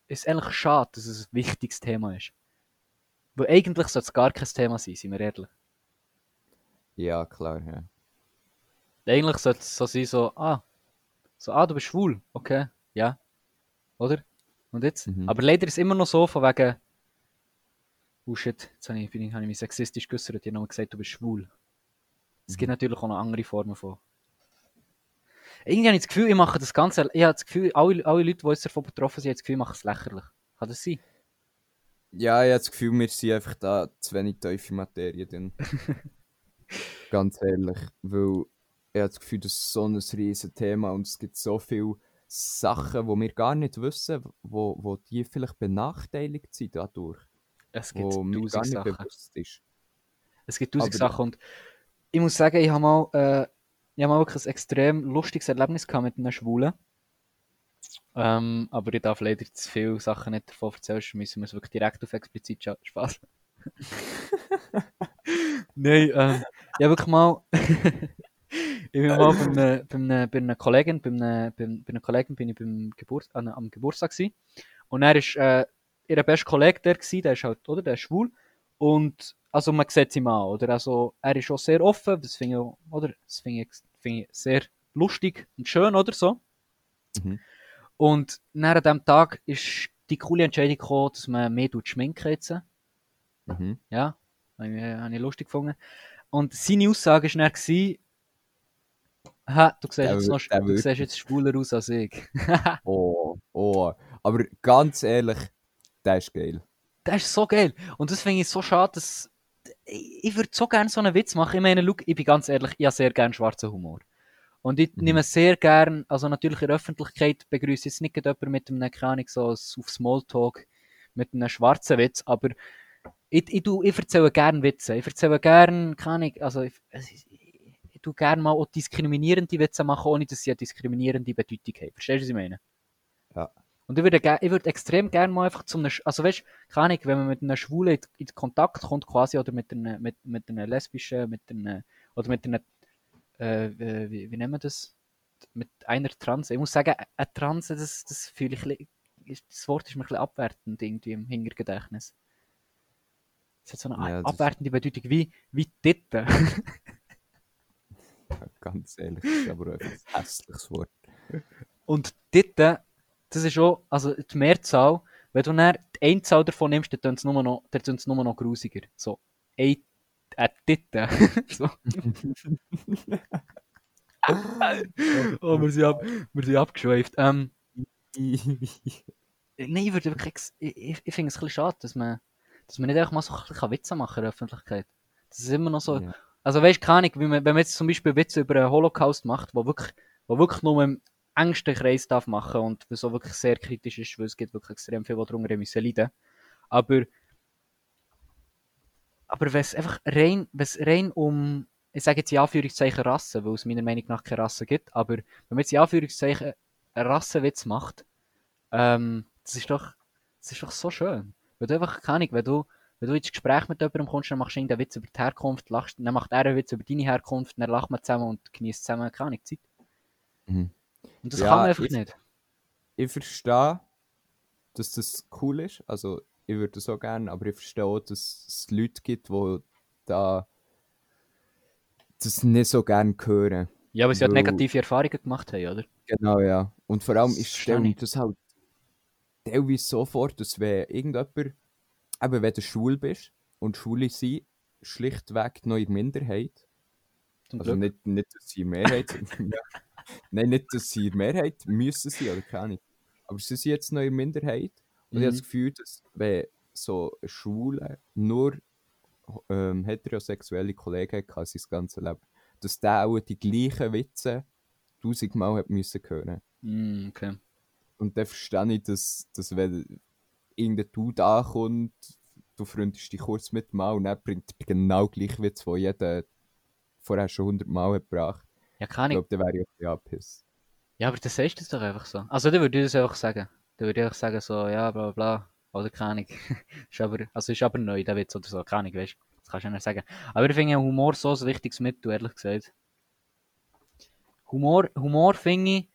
ist eigentlich schade, dass es ein wichtiges Thema ist. Weil eigentlich sollte es gar kein Thema sein, sind wir ehrlich. Ja, klar, ja. Eigentlich sollte es so sein, so, ah, so, ah, du bist schwul, okay, ja, oder? Und jetzt? Mhm. Aber leider ist es immer noch so, von wegen, oh shit, jetzt habe ich, bin ich, habe ich mich sexistisch geäußert, ich habe noch gesagt, du bist schwul. Es gibt natürlich auch noch andere Formen von. Irgendwie habe ich das Gefühl, ich mache das Ganze, ich habe das Gefühl, alle, alle Leute, die jetzt davon betroffen sind, haben das Gefühl, ich mache es lächerlich. Kann das sein? Ja, ich habe das Gefühl, wir sind einfach da zu wenig tiefe Materie drin. Ganz ehrlich. Weil ich habe das Gefühl, das ist so ein riesen Thema und es gibt so viele Sachen, die wir gar nicht wissen, wo, wo die vielleicht benachteiligt sind dadurch. Es gibt Wo mir gar tausend nicht Sachen. bewusst ist. Es gibt tausend Aber- Sachen und ich muss sagen, ich habe mal, äh, ich habe mal wirklich ein extrem lustiges Erlebnis gehabt mit einem Schwulen. Ähm, aber ich darf leider zu viele Sachen nicht davon erzählen, müssen wir es wirklich direkt auf explizit scha- Spaß. Nein, ähm, ich habe wirklich mal, ich bin mal bei einer, bei einer, bei einer Kollegin, bei einer, bei, einer Kollegin bin ich beim Geburt, an, am Geburtstag gewesen. und er ist äh, ihr bester Kollege der gewesen, der ist halt, oder, der ist schwul und also man sieht ihm an, oder? Also er ist auch sehr offen, das finde ich, oder? Das finde ich, finde ich sehr lustig und schön, oder so. Mhm. Und nach dem Tag ist die coole Entscheidung gekommen, dass man mehr schminken jetzt. Mhm. Ja, habe ich, lustig gefunden. Und seine Aussage war dann, «Ha, du siehst, jetzt, noch, du siehst jetzt schwuler aus als ich. Oh, oh. Aber ganz ehrlich, der ist geil. Das ist so geil. Und das finde ich so schade, dass. Ich, würde so gerne so einen Witz machen. Ich meine, look, ich bin ganz ehrlich, ich habe sehr gerne schwarzen Humor. Und ich Mhm. nehme sehr gern, also natürlich in der Öffentlichkeit begrüße ich jetzt nicht jemanden mit einem, keine Ahnung, so auf Smalltalk, mit einem schwarzen Witz, aber ich, ich, ich erzähle gerne Witze. Ich erzähle gerne, keine Ahnung, also ich, ich, ich, ich tue gerne mal auch diskriminierende Witze machen, ohne dass sie eine diskriminierende Bedeutung haben. Verstehst du, was ich meine? Ja. Und ich würde, ich würde extrem gerne mal einfach zu einem, Sch- also weißt, keine Ahnung, wenn man mit einer Schwulen in, in Kontakt kommt quasi, oder mit einer, mit, mit einer lesbischen, mit einer, oder mit einer, äh, wie, wie nennen wir das? mit einer Transe. Ich muss sagen, eine Transe, das, das fühle ich, das Wort ist mir ein bisschen abwertend irgendwie im Hintergedächtnis. Es hat so eine ja, abwertende Bedeutung wie, wie Titten. Ganz ehrlich, das ist aber ein hässliches Wort. Und Titten, das ist auch, also die Mehrzahl, wenn du dann die Einzahl davon nimmst, dann tun es nur noch, nur noch grusiger. So, ein, eine Titte. so. oh, wir sind, ab, wir sind abgeschweift. Ähm, nein, ich würde wirklich, ich, ich, ich finde es ein bisschen schade, dass man, dass man nicht einfach mal so ein bisschen Witze machen in der Öffentlichkeit. Das ist immer noch so, ja. also weißt du, keine Ahnung, wenn man, wenn man jetzt zum Beispiel Witze über einen Holocaust macht, wo wirklich, wo wirklich nur im engsten Kreis darf machen und was auch wirklich sehr kritisch ist, weil es gibt wirklich extrem viel, darunter müssen leiden. Aber, aber wenn es einfach rein, rein um ich sage jetzt in Anführungszeichen Rasse, weil es meiner Meinung nach keine Rasse gibt, aber wenn man jetzt in Anführungszeichen einen Rassenwitz macht, ähm, das ist doch, das ist doch so schön. Weil du einfach, keine Ahnung, wenn du, wenn du ins Gespräch mit jemandem kommst, dann machst du einen Witz über die Herkunft, lachst, dann macht er einen Witz über deine Herkunft, dann lacht man zusammen und genießt zusammen, keine Zeit. Mhm. Und das ja, kann man einfach ich, nicht. Ich verstehe, dass das cool ist, also ich würde das auch gerne, aber ich verstehe auch, dass es Leute gibt, die da das nicht so gerne hören. Ja, weil sie halt negative Erfahrungen gemacht haben, oder? Genau, ja. Und vor allem, ich stelle mir das halt teilweise so vor, dass wenn irgendjemand, eben wenn du schwul bist und Schwule sind, schlichtweg noch in Minderheit, Zum also nicht, nicht, dass sie Mehrheit sind, nein, nicht, dass sie in Mehrheit müssen sie oder keine Ahnung, aber sie sind jetzt noch in Minderheit und mhm. ich habe das Gefühl, dass wenn so Schwule nur ähm, heterosexuelle Kollegen hatte sein ganzes Leben, dass der auch die gleichen Witze tausendmal hat müssen hören. Mm, okay. Und dann verstehe ich, dass, dass wenn irgendein Dude ankommt, du freundest dich kurz mit mal und er bringt genau gleich Witz, den jeder vorher schon hundertmal hat gebracht. Ja, kann ich. Ich glaube, dann wäre ich auch abpiss. Ja, aber das sagst du doch einfach so. Also, dann würde ich das einfach sagen. Dann würde ich einfach sagen, so, ja, bla bla bla. Oder keine Ahnung. ist aber, also ist aber neu, der Witz oder so. Keine Ahnung, weißt du. Das kannst du nicht sagen. Aber ich finde Humor so ein wichtiges Mittel, ehrlich gesagt. Humor, Humor finde ich,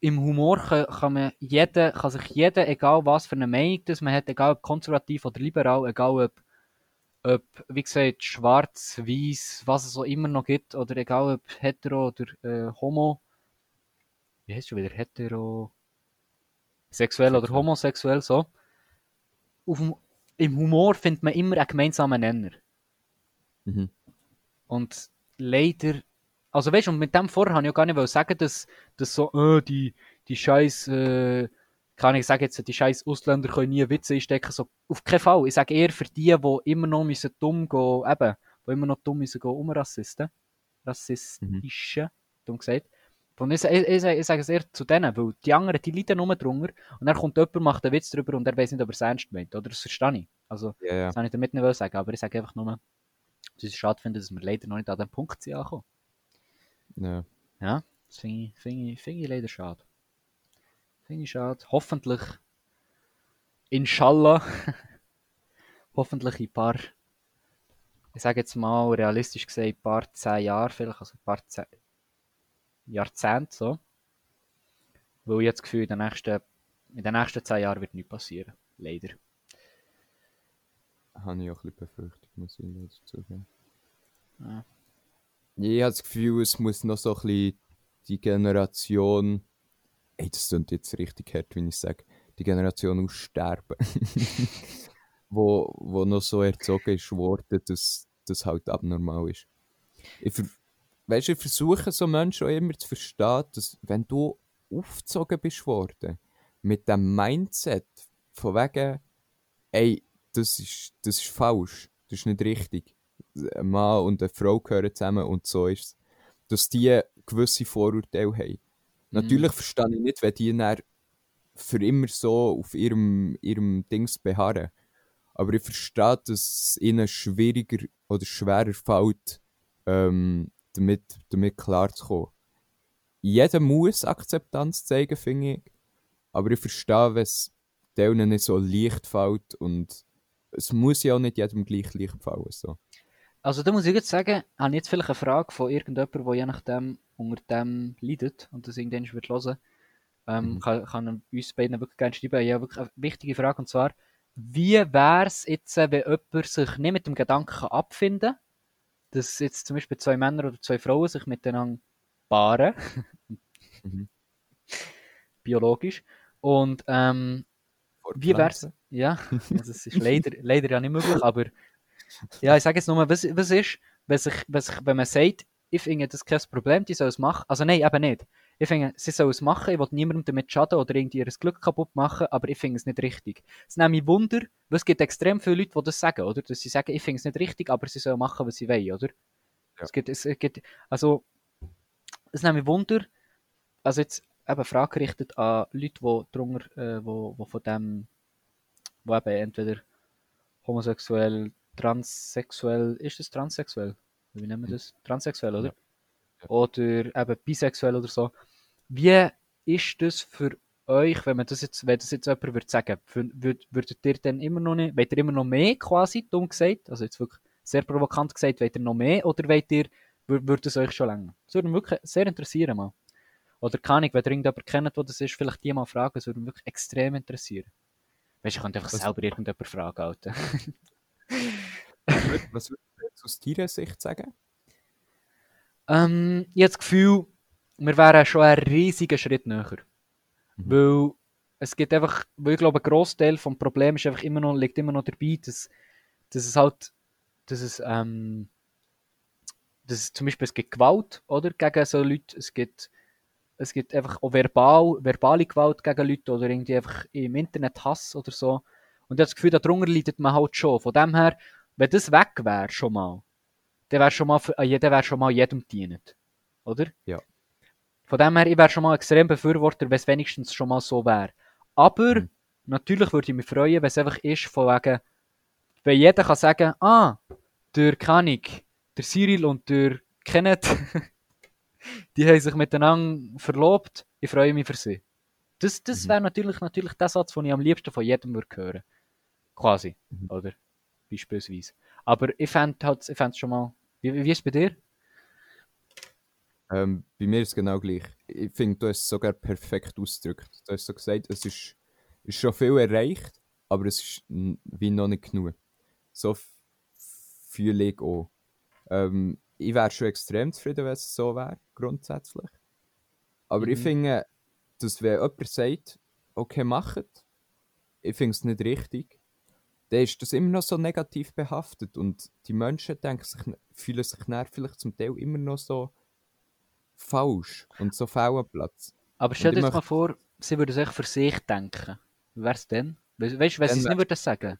im Humor kann, kann, man jeder, kann sich jeder, egal was für eine Meinung das man hat, egal ob konservativ oder liberal, egal ob, ob wie gesagt, schwarz, weiß, was es so immer noch gibt, oder egal ob hetero oder äh, homo, wie heißt schon wieder, hetero, sexuell oder homosexuell, so. Auf Im Humor findet man immer einen gemeinsamen Nenner. Mhm. Und leider, also weißt du, und mit dem vorher habe ich ja gar nicht sagen, dass, dass so, äh, die, die scheiß, äh, kann ich sagen jetzt, die scheiß Ausländer können nie Witze einstecken, so, auf keinen Fall. Ich sage eher für die, die immer noch müssen dumm gehen, eben, die immer noch dumm müssen gehen, umrassisten, rassistischen, mhm. dumm gesagt, und ich, ich, ich, ich sage es eher zu denen, weil die anderen, die leiden nur drunter und dann kommt jemand, macht einen Witz drüber und er weiß nicht, ob er es ernst meint. Oder das verstehe ich. Also, ja, ja. das kann ich damit nicht sagen, aber ich sage einfach nur, dass ich es schade finde, dass wir leider noch nicht an dem Punkt sind angekommen. Ja. Ja, das finde ich, find ich, find ich leider schade. Finde ich schade. Hoffentlich, inshallah, hoffentlich in ein paar, ich sage jetzt mal realistisch gesagt, ein paar zehn Jahre vielleicht, also ein paar zehn, Jahrzehnt so. Weil ich jetzt das Gefühl, in den nächsten, in den nächsten zehn Jahren wird nichts passieren. Leider. Habe ich auch ein bisschen befürchtet, muss ich leider zugeben. Ja. Ich habe das Gefühl, es muss noch so ein bisschen die Generation, ey, das klingt jetzt richtig hart, wenn ich sage, die Generation aussterben. wo, wo noch so erzogen ist worden, dass das halt abnormal ist. Ich, weißt du, ich versuche so Menschen auch immer zu verstehen, dass wenn du aufgezogen bist worden, mit dem Mindset von wegen, ey, das ist, das ist falsch, das ist nicht richtig. Ein Mann und eine Frau gehören zusammen und so ist es. Dass die gewisse Vorurteile haben. Mhm. Natürlich verstehe ich nicht, wenn die dann für immer so auf ihrem, ihrem Dings beharren. Aber ich verstehe, dass es ihnen schwieriger oder schwerer fällt, ähm, damit, damit klarzukommen. Jeder muss Akzeptanz zeigen, finde ich. Aber ich verstehe, wenn es denen nicht so leicht fällt und es muss ja auch nicht jedem gleich leicht fallen. So. Also da muss ich jetzt sagen, habe ich jetzt vielleicht eine Frage von irgendjemandem, der je nachdem unter dem leidet und das irgendwann wird hören, ähm, Mhm. kann, kann uns beiden wirklich gerne schreiben. Ja, wirklich eine wichtige Frage und zwar, wie wäre es jetzt, äh, wenn jemand sich nicht mit dem Gedanken abfinden kann, dass jetzt zum Beispiel zwei Männer oder zwei Frauen sich miteinander paaren, Mhm. biologisch, und ähm, wie wär's? Fortpflanzen. Ja, also es ist leider, leider ja nicht möglich, aber ja, ich sage jetzt nur, was, was ist, wenn, sich, wenn, sich, wenn man sagt, ich finde das kein Problem, die sollen es machen. Also nein, eben nicht. Ich finde, sie sollen es machen, ich will niemandem damit schaden oder irgendwie ihr Glück kaputt machen, aber ich finde es nicht richtig. Es nimmt mich Wunder, weil es gibt extrem viele Leute, die das sagen, oder? Dass sie sagen, ich finde es nicht richtig, aber sie sollen machen, was sie wollen, oder? Ja. Es gibt, es gibt, also, es nimmt mich Wunder, also jetzt eben Frage gerichtet an Leute, die drunter, äh, wo, wo von dem, wo eben entweder homosexuell, transsexuell, ist das transsexuell? Wie nennen wir das? Transsexuell, oder? Ja. Oder eben bisexuell oder so. Wie ist das für euch, wenn man das jetzt, wenn das jetzt jemand würde sagen, würd, würdet ihr dann immer noch nicht, wollt ihr immer noch mehr quasi, dumm gesagt, also jetzt wirklich sehr provokant gesagt, wollt ihr noch mehr oder wollt ihr, wür- würde es euch schon länger? Das würde mich wirklich sehr interessieren mal. Oder keine Ahnung, wenn ihr irgendjemanden kennt, wo das ist, vielleicht die mal fragen, das würde mich wirklich extrem interessieren. Weißt du, ich könnte einfach Was- selber irgendjemanden fragen, Alter. Was würd- Was würdest du jetzt aus deiner Sicht sagen? Ähm, ich habe das Gefühl, wir wären schon einen riesigen Schritt näher. Mhm. Weil es gibt einfach, weil ich glaube, ein Großteil vom Problem ist einfach immer noch, liegt immer noch dabei, dass, dass es halt, dass es, ähm, dass es zum Beispiel, es gibt Gewalt, oder, gegen so Leute, es gibt, es gibt einfach auch verbal, verbale Gewalt gegen Leute oder irgendwie einfach im Internet Hass oder so. Und ich habe das Gefühl, darunter leidet man halt schon. Von dem her, wenn das weg wäre schon mal, dann wäre schon mal, äh, dann wäre schon mal jedem dienend. Oder? Ja. Von dem her, ich wäre schon mal extrem Befürworter, wenn es wenigstens schon mal so wäre. Aber Mhm. natürlich würde ich mich freuen, wenn es einfach ist, von wegen, wenn jeder kann sagen, ah, der Kanik, der Cyril und der Kenneth, die haben sich miteinander verlobt, ich freue mich für sie. Das, das Mhm. wäre natürlich, natürlich der Satz, den ich am liebsten von jedem würde hören. Quasi, Mhm. oder? Beispielsweise. Aber ich fände halt, ich fänd's schon mal, wie, wie ist es bei dir? Ähm, bei mir ist es genau gleich. Ich finde, du hast es sogar perfekt ausgedrückt. Du hast so gesagt, es ist, ist schon viel erreicht, aber es ist wie noch nicht genug. So fühle ich auch. Ähm, ich wäre schon extrem zufrieden, wenn es so wäre, grundsätzlich. Aber ich Mhm. finde, dass wenn jemand sagt, okay, macht, ich finde es nicht richtig, dann ist das immer noch so negativ behaftet und die Menschen denken sich, fühlen sich dann vielleicht zum Teil immer noch so falsch und so am Platz. Aber stell ich dir mal vor, sie würden sich für sich denken. Wie wär's denn? We weißt du, wenn sie es nicht würden sagen?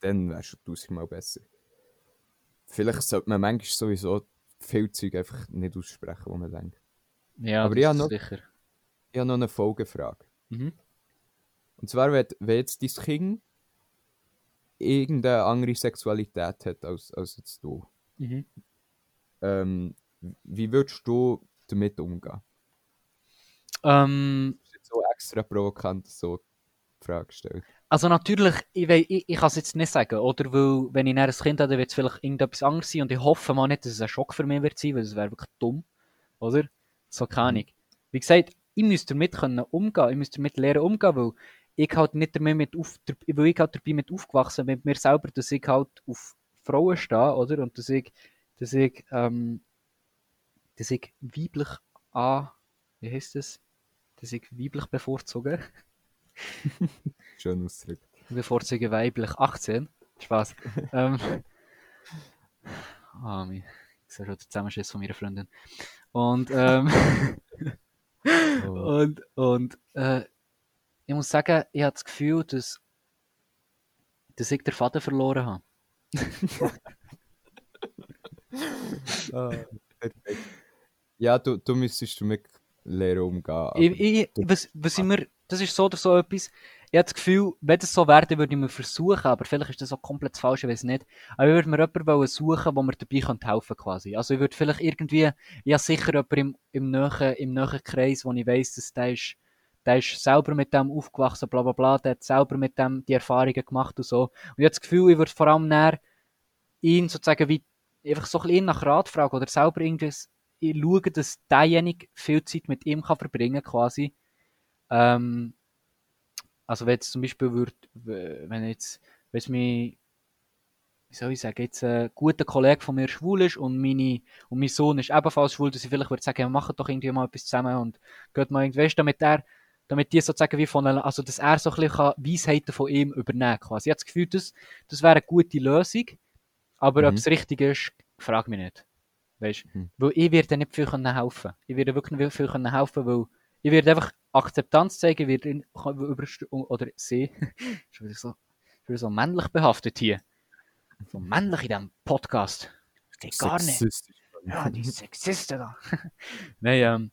Dann wäre es schon tausendmal besser. Vielleicht sollte man manchmal sowieso viel Zeug einfach nicht aussprechen, wo man denkt. Ja, Aber das ja, ist noch- sicher. Ich habe noch eine Folgefrage. Mhm. Und zwar, wenn, wenn jetzt dein Kind irgendeine andere Sexualität hat als, als jetzt du, Mhm. ähm, wie würdest du damit umgehen? Ähm, Das ist jetzt so extra provokant so die Frage gestellt. also natürlich, ich, ich, ich kann es jetzt nicht sagen, oder? Weil, wenn ich ein Kind habe, dann wird es vielleicht irgendetwas anderes sein und ich hoffe mal nicht, dass es ein Schock für mich wird sein, weil es wäre wirklich dumm, oder? So keine Ahnung. Wie gesagt, ich müsste damit können umgehen, ich müsste damit lernen umgehen, weil ich halt nicht damit mit auf, weil ich halt dabei mit aufgewachsen bin, mit mir selber, dass ich halt auf Frauen stehe, oder? Und dass ich, dass ich, ähm, dass ich weiblich an, wie heißt das? Dass ich weiblich bevorzuge. Schön ausgedrückt. Ich bevorzuge weiblich 18. Spaß. ähm, ah, mi- ich sehe schon den Zusammenschiss von meiner Freundin. Und, ähm, Oh. und, und äh, ich muss sagen, ich habe das Gefühl, dass, dass ich den Faden verloren habe. Ah. Ja, du, du müsstest damit lernen umgehen. Ich, ich, was, was ich mir, das ist so oder so etwas. Ich habe das Gefühl, wenn das so wäre, würde ich mir versuchen, aber vielleicht ist das auch komplett falsch, ich weiß nicht. Aber ich würde mir jemanden suchen, wo mir dabei könnte helfen quasi. Also ich würde vielleicht irgendwie, ja sicher jemanden im, im nahen, im nahen Kreis, wo ich weiss, dass der ist, der ist selber mit dem aufgewachsen, bla bla bla, der hat selber mit dem die Erfahrungen gemacht und so. Und ich habe das Gefühl, ich würde vor allem näher ihn sozusagen wie einfach so ein bisschen nach Rat fragen oder selber irgendwie schauen, dass derjenige viel Zeit mit ihm kann verbringen quasi. Ähm, also wenn jetzt zum Beispiel würd, wenn jetzt, wenn es mich, wie soll ich sagen, jetzt ein guter Kollege von mir schwul ist und, meine, und mein Sohn ist ebenfalls schwul, dass ich vielleicht würde sagen, wir machen doch irgendwie mal etwas zusammen und geht mal irgendwie, weißt, damit er, damit die sozusagen wie von, also dass er so ein bisschen Weisheiten von ihm übernehmen kann. Ich habe das Gefühl, das, das wäre eine gute Lösung, aber mhm. ob es richtig ist, frage mich nicht. Weißt mhm. Weil ich werde nicht viel helfen können. Ich werde wirklich nicht viel helfen können, weil ich werde einfach Akzeptanz zeigen, wird in, oder sie, schon wieder so, schon so männlich behaftet hier. So männlich in diesem Podcast. Das geht gar nicht. Ja, die Sexisten da. Nein, ähm,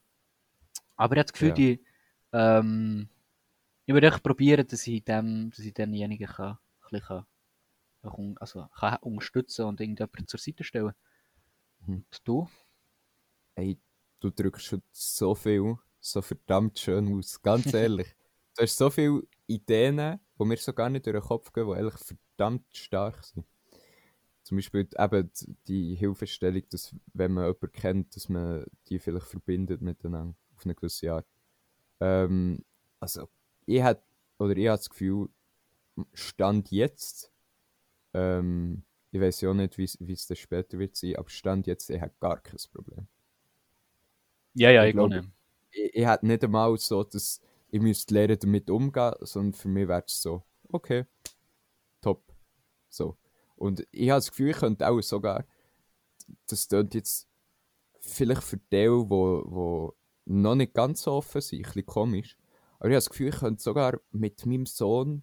aber ich habe das Gefühl, ja. die, ähm, ich würde echt probieren, dass ich dem, dass ich denjenigen kann, ein kann, also, kann unterstützen und irgendjemanden zur Seite stellen. Mhm. Du? Hey, du drückst schon so viel so verdammt schön aus. Ganz ehrlich. du hast so viele Ideen, die mir so gar nicht durch den Kopf gehen, die eigentlich verdammt stark sind. Zum Beispiel eben die Hilfestellung, dass wenn man jemanden kennt, dass man die vielleicht verbindet miteinander auf eine gewisse Art. Ähm, also, ich habe oder ich habe das Gefühl, Stand jetzt, ähm, ich weiß ja nicht, wie es später wird sein, aber Stand jetzt, ich habe gar kein Problem. Ja, ja, ich, ich glaube, ich, ich hätte nicht einmal so, dass ich müsste lernen, damit umgehen, sondern für mich wäre es so, okay, top. So. Und ich habe das Gefühl, ich könnte auch sogar, das klingt jetzt vielleicht für die, die, die noch nicht ganz so offen sind, ein bisschen komisch, aber ich habe das Gefühl, ich könnte sogar mit meinem Sohn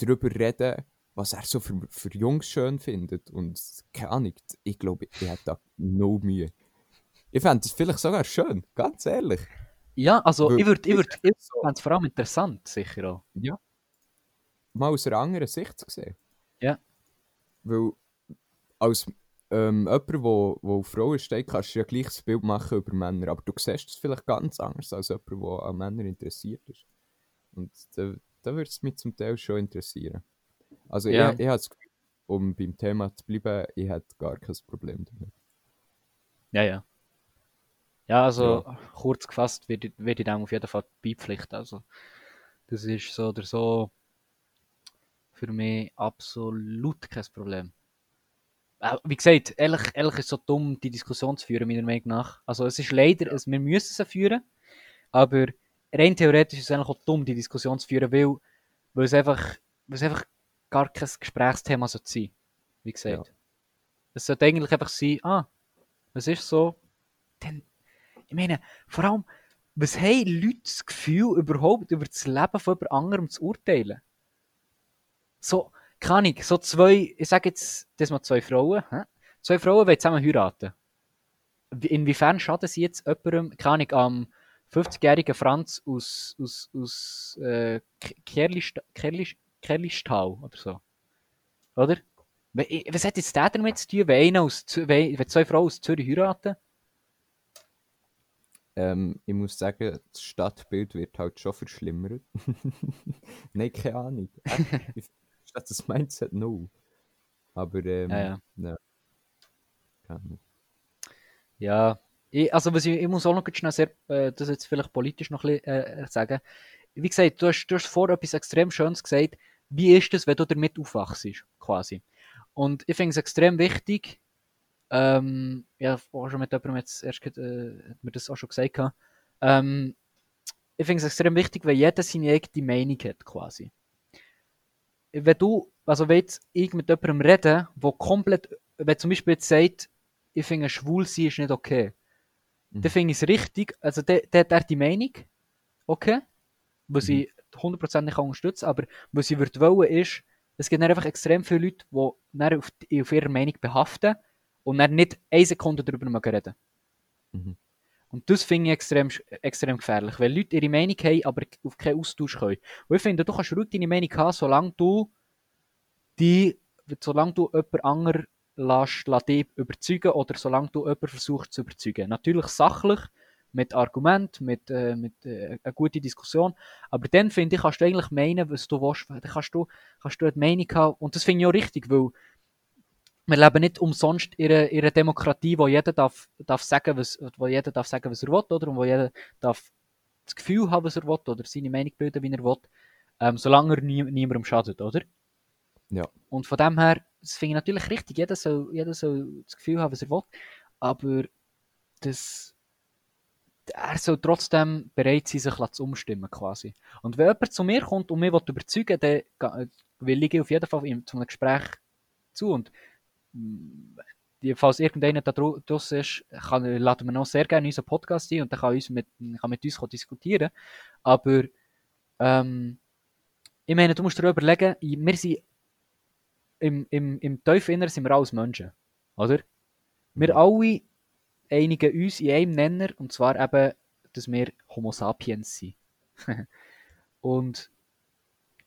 darüber reden, was er so für, für Jungs schön findet. Und keine Ahnung, ich glaube, ich hätte da no Mühe. Ich fände es vielleicht sogar schön, ganz ehrlich. Ja, also Weil ich würde ich würd, ich so. es vor allem interessant, sicher auch. Ja. Mal aus einer anderen Sicht zu sehen. Ja. Weil als ähm, jemand, der wo, wo auf Frauen steht, kannst du ja gleich das Bild machen über Männer, aber du siehst es vielleicht ganz anders als jemand, der an Männern interessiert ist. Und da, da würde es mich zum Teil schon interessieren. Also ja. ich, ich habe das Gefühl, um beim Thema zu bleiben, ich hätte gar kein Problem damit. Ja, ja. Ja, also ja. kurz gefasst werde ich dem auf jeden Fall beipflichten. Also, das ist so oder so für mich absolut kein Problem. Äh, wie gesagt, ehrlich, ehrlich ist es so dumm, die Diskussion zu führen, meiner Meinung nach. Also es ist leider, es, wir müssen sie führen, aber rein theoretisch ist es eigentlich auch dumm, die Diskussion zu führen, weil, weil, es, einfach, weil es einfach gar kein Gesprächsthema sein sollte Wie gesagt. Ja. Es sollte eigentlich einfach sein, ah, es ist so, dann ich meine, vor allem, was haben Leute das Gefühl, überhaupt über das Leben von jemand anderem zu urteilen? So, kann ich, so zwei, ich sage jetzt, das mal zwei Frauen, hä? zwei Frauen wollen zusammen heiraten. Inwiefern schaden sie jetzt jemandem, kann ich, am 50-jährigen Franz aus, aus, aus äh, Kerlistal oder so? Oder? Was hat jetzt der damit zu tun, wenn, aus, wenn zwei Frauen aus Zürich heiraten? Ähm, ich muss sagen, das Stadtbild wird halt schon verschlimmert. Nein, keine Ahnung. Statt das Mindset no. Aber ähm, ja, ja. ja. Ja, ich, also was ich, ich muss auch noch schnell sehr, äh, das jetzt vielleicht politisch noch ein bisschen äh, sagen. Wie gesagt, du hast, du hast vorher etwas extrem Schönes gesagt. Wie ist es, wenn du damit aufwachst, quasi? Und ich finde es extrem wichtig, ähm, ja, auch schon mit jemandem jetzt erst äh, hat mir das auch schon gesagt. Ähm, ich finde es extrem wichtig, weil jeder seine eigene Meinung hat, quasi. Wenn du, also wenn jetzt ich mit jemandem rede, wo komplett, wenn zum Beispiel jetzt sagt, ich finde schwul sein ist nicht okay, mhm. dann finde ich es richtig, also der, hat die Meinung, okay, was mhm. ich 100% nicht unterstützen aber was ich würde wollen ist, es gibt einfach extrem viele Leute, die auf, auf ihrer Meinung behaften und dann nicht eine Sekunde darüber reden mhm. Und das finde ich extrem, extrem gefährlich, weil Leute ihre Meinung haben, aber auf keinen Austausch können. Und ich finde, du kannst ruhig deine Meinung haben, solange du die, solange du jemand anderen lässt, lässt dich überzeugen oder solange du jemanden versuchst zu überzeugen. Natürlich sachlich, mit Argument, mit, äh, mit äh, einer guten Diskussion. Aber dann finde ich, kannst du eigentlich meinen, was du willst. Dann kannst du, kannst du eine Meinung haben. Und das finde ich auch richtig, weil wir leben nicht umsonst in einer, in einer Demokratie, wo jeder darf, darf sagen, was, wo jeder darf sagen, was er will, oder? Und wo jeder darf das Gefühl haben, was er will, oder seine Meinung bilden, wie er will, ähm, solange er nie, niemandem schadet, oder? Ja. Und von dem her, das finde ich natürlich richtig, jeder soll, jeder soll das Gefühl haben, was er will, aber das, er soll trotzdem bereit sein, sich zu umstimmen, quasi. Und wenn jemand zu mir kommt und mich überzeugen will, dann will ich auf jeden Fall zu einem Gespräch zu und falls irgendeiner da draußen ist, kann, laden wir noch sehr gerne unseren Podcast ein und dann kann, uns mit, kann mit uns diskutieren. Aber ähm, ich meine, du musst dir überlegen, wir sind im, im, im Teufelinner sind wir alles Menschen, oder? Wir mhm. alle einigen uns in einem Nenner, und zwar eben, dass wir Homo sapiens sind. und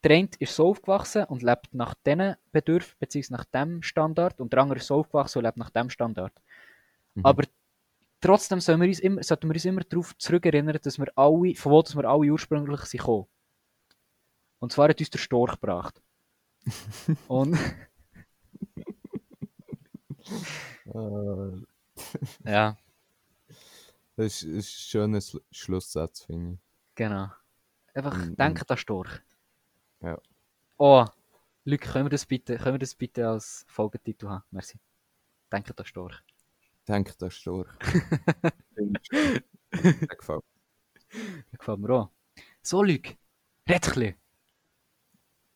der eine ist so aufgewachsen und lebt nach diesen Bedürfnissen, beziehungsweise nach dem Standard, und der andere ist so aufgewachsen und lebt nach dem Standard. Mhm. Aber trotzdem sollten wir, uns immer, sollten wir uns immer darauf zurückerinnern, dass wir alle, von wo dass wir alle ursprünglich sind gekommen. Und zwar hat uns der Storch gebracht. und. ja. Das ist ein schöner Schlusssatz, finde ich. Genau. Einfach denken an Storch. Ja. Oh, Luc, können wir das bitte, können wir das bitte als Folgetitel haben? Merci. Denke an Storch. Denke an Storch. das gefällt Das gefällt mir auch. So, Luc, red ein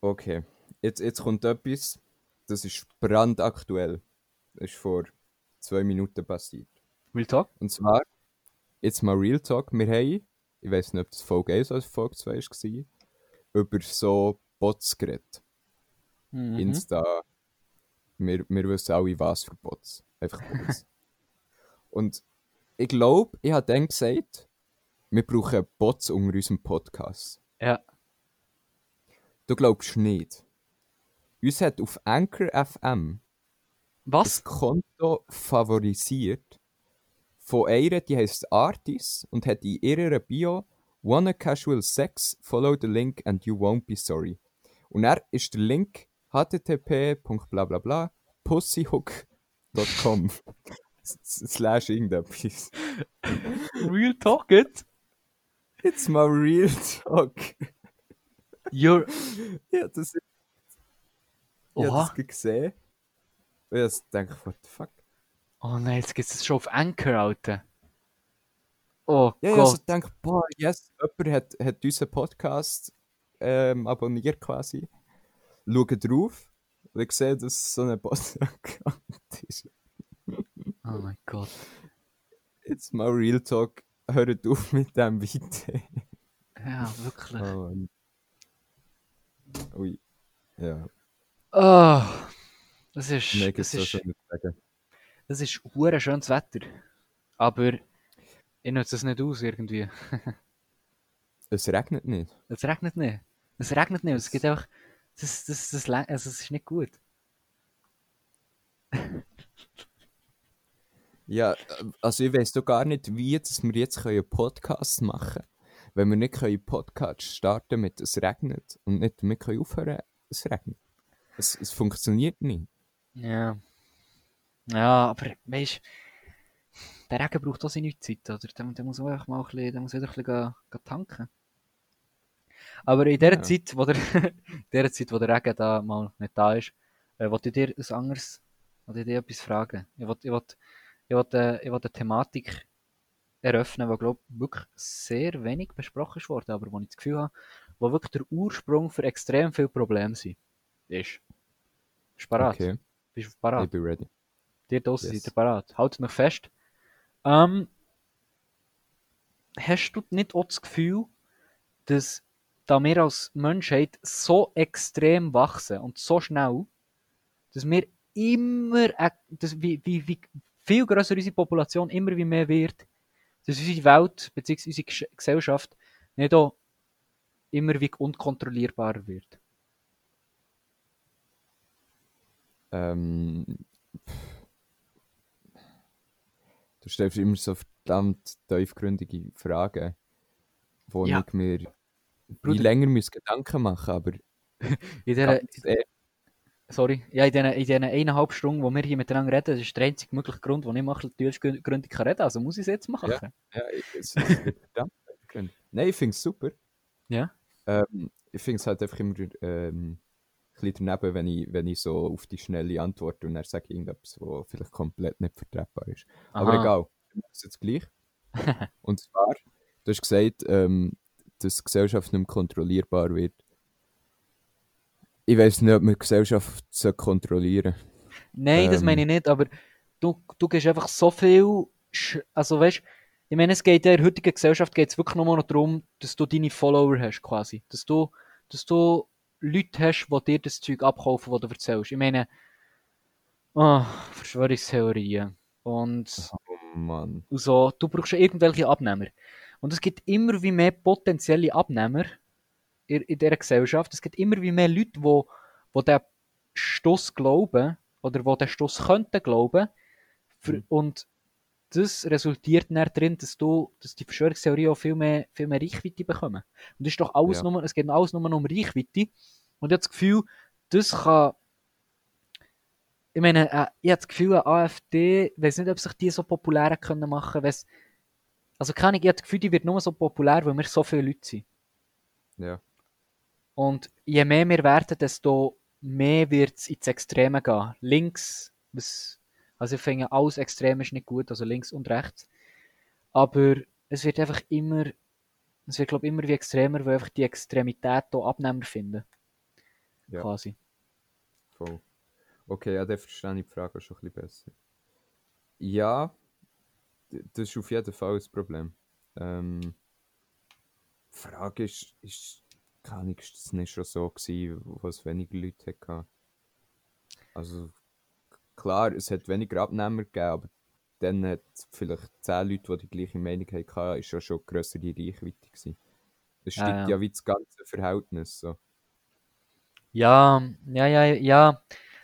Okay, jetzt, jetzt kommt etwas, das ist brandaktuell. Das ist vor zwei Minuten passiert. Real Talk? Und zwar, jetzt mal Real Talk. Wir haben, ich weiß nicht, ob das Folge 1 oder Folge 2 war, über so Bots geredet. Mhm. Insta. Wir, wir wissen alle, was für Bots. Einfach Bots. Und ich glaube, ich habe dann gesagt, wir brauchen Bots unter unserem Podcast. Ja. Du glaubst nicht. Uns hat auf Anchor FM was? das Konto favorisiert von einer, die heißt Artis und hat in ihrer Bio Wanna Casual Sex, follow the link and you won't be sorry. Und er ist der Link http bla pussyhook.com slash irgendetwas. Real talk it? It's my real talk. You're... ja, das ist... Ich habe das gesehen. Und ich denke, what the fuck? Oh nein, jetzt gibt es schon auf Anchor, Alter. Oh ja, Gott. Ja, ich denke, boah, yes, jemand hat, hat unseren Podcast ähm, abonniert quasi. Schaue drauf und ich sehe, dass so ein Podcast ist. oh mein Gott. Jetzt mal Real Talk, hört auf mit dem bitte. ja, wirklich. Oh, ui, ja. Oh, das ist... Mega das so ist. Das ist schönes Wetter. Aber ich nutze es nicht aus irgendwie. es regnet nicht. Es regnet nicht. Es regnet nicht. Es gibt einfach. Das, das, das, also es ist nicht gut. ja, also ich weiß doch gar nicht, wie dass wir jetzt einen Podcast machen können. Wenn wir nicht einen Podcast starten mit es regnet und nicht wir können aufhören, es regnet. Es, es funktioniert nicht. Ja. Ja, aber weißt du der Regen braucht auch seine Zeit, oder? Der, der muss einfach mal ein bisschen, der muss wieder ein bisschen gehen, gehen tanken. Aber in der ja. Zeit, wo der, in der Zeit, wo der Regen da mal nicht da ist, äh, wollte ich dir ein anderes, wollte ich dir etwas fragen. Ich wollte, ich wollte, ich wollte, äh, ich wollte eine Thematik eröffnen, die, glaube ich, wirklich sehr wenig besprochen worden, aber wo ich das Gefühl habe, wo wirklich der Ursprung für extrem viele Probleme sind, ist. Bist du parat? Okay. Bist du parat? Ich bin ready. Dir draussen yes. seid ihr parat. Haltet mich fest. Ähm, hast du nicht auch das Gefühl, dass da wir als Menschheit so extrem wachsen und so schnell, dass wir immer, dass wie, wie, wie viel größer unsere Population immer wie mehr wird, dass unsere Welt bzw. unsere Gesellschaft nicht auch immer wie unkontrollierbarer wird? Ähm, Du stellst immer so verdammt tiefgründige Fragen, wo ja. ich mir Bruder. länger muss Gedanken machen aber in der, sorry, ja, in diesen, in diesen eineinhalb Stunden, wo wir hier miteinander reden, das ist der einzige mögliche Grund, wo ich mache, tiefgründig kann reden, also muss ich es jetzt machen. Ja, ja wird verdammt Nein, ich finde es super. Ja. Ähm, ich finde es halt einfach immer ähm, bisschen daneben, wenn ich, wenn ich so auf die schnelle Antwort und sage ich irgendetwas, was vielleicht komplett nicht vertretbar ist. Aha. Aber egal, ich mache es jetzt gleich. und zwar, du hast gesagt, ähm, dass die Gesellschaft nicht mehr kontrollierbar wird. Ich weiß nicht, ob man die Gesellschaft kontrollieren Nein, ähm, das meine ich nicht, aber du, du gehst einfach so viel. Also weißt ich meine, es geht in der heutigen Gesellschaft geht es wirklich nur noch darum, dass du deine Follower hast, quasi. Dass du, dass du Leute hast, die dir das Zeug abkaufen, was du erzählst. Ich meine, oh, Verschwörungstheorien. Und, oh Mann. und so, du brauchst ja irgendwelche Abnehmer. Und es gibt immer wie mehr potenzielle Abnehmer in, in dieser Gesellschaft. Es gibt immer wie mehr Leute, die, die den Stoß glauben oder die den Stoß könnten glauben. Für, mhm. Und das resultiert dann darin, dass, du, dass die Verschwörungstheorien auch viel mehr, viel mehr Reichweite bekommen. Und das ist doch alles ja. nur, es geht alles nur um Reichweite. Und ich habe das Gefühl, das kann. Ich meine, äh, ich habe das Gefühl, eine AfD, ich weiß nicht, ob sich die so populär können machen können. Also keine Ahnung, ich habe das Gefühl, die wird nur so populär, weil wir so viele Leute sind. Ja. Und je mehr wir werden, desto mehr wird es ins Extreme gehen. Links, was also ich finde, alles extrem ist nicht gut, also links und rechts. Aber es wird einfach immer, es wird glaube ich immer wie extremer, weil einfach die Extremität hier Abnehmer finden. Ja. Quasi. Voll. Okay, ja, dann verstehe ich die Frage schon ein bisschen besser. Ja, das ist auf jeden Fall das Problem. Ähm, die Frage ist, ist kann ich das nicht schon so gewesen, wo es weniger Leute hatte? Also klar, es hat weniger Abnehmer gegeben, aber dann hat vielleicht zehn Leute, die die gleiche Meinung hatten, ist ja schon größere Reichweite gewesen. Das stimmt ja, ja. ja wie das ganze Verhältnis. So. Ja, ja, ja, ja.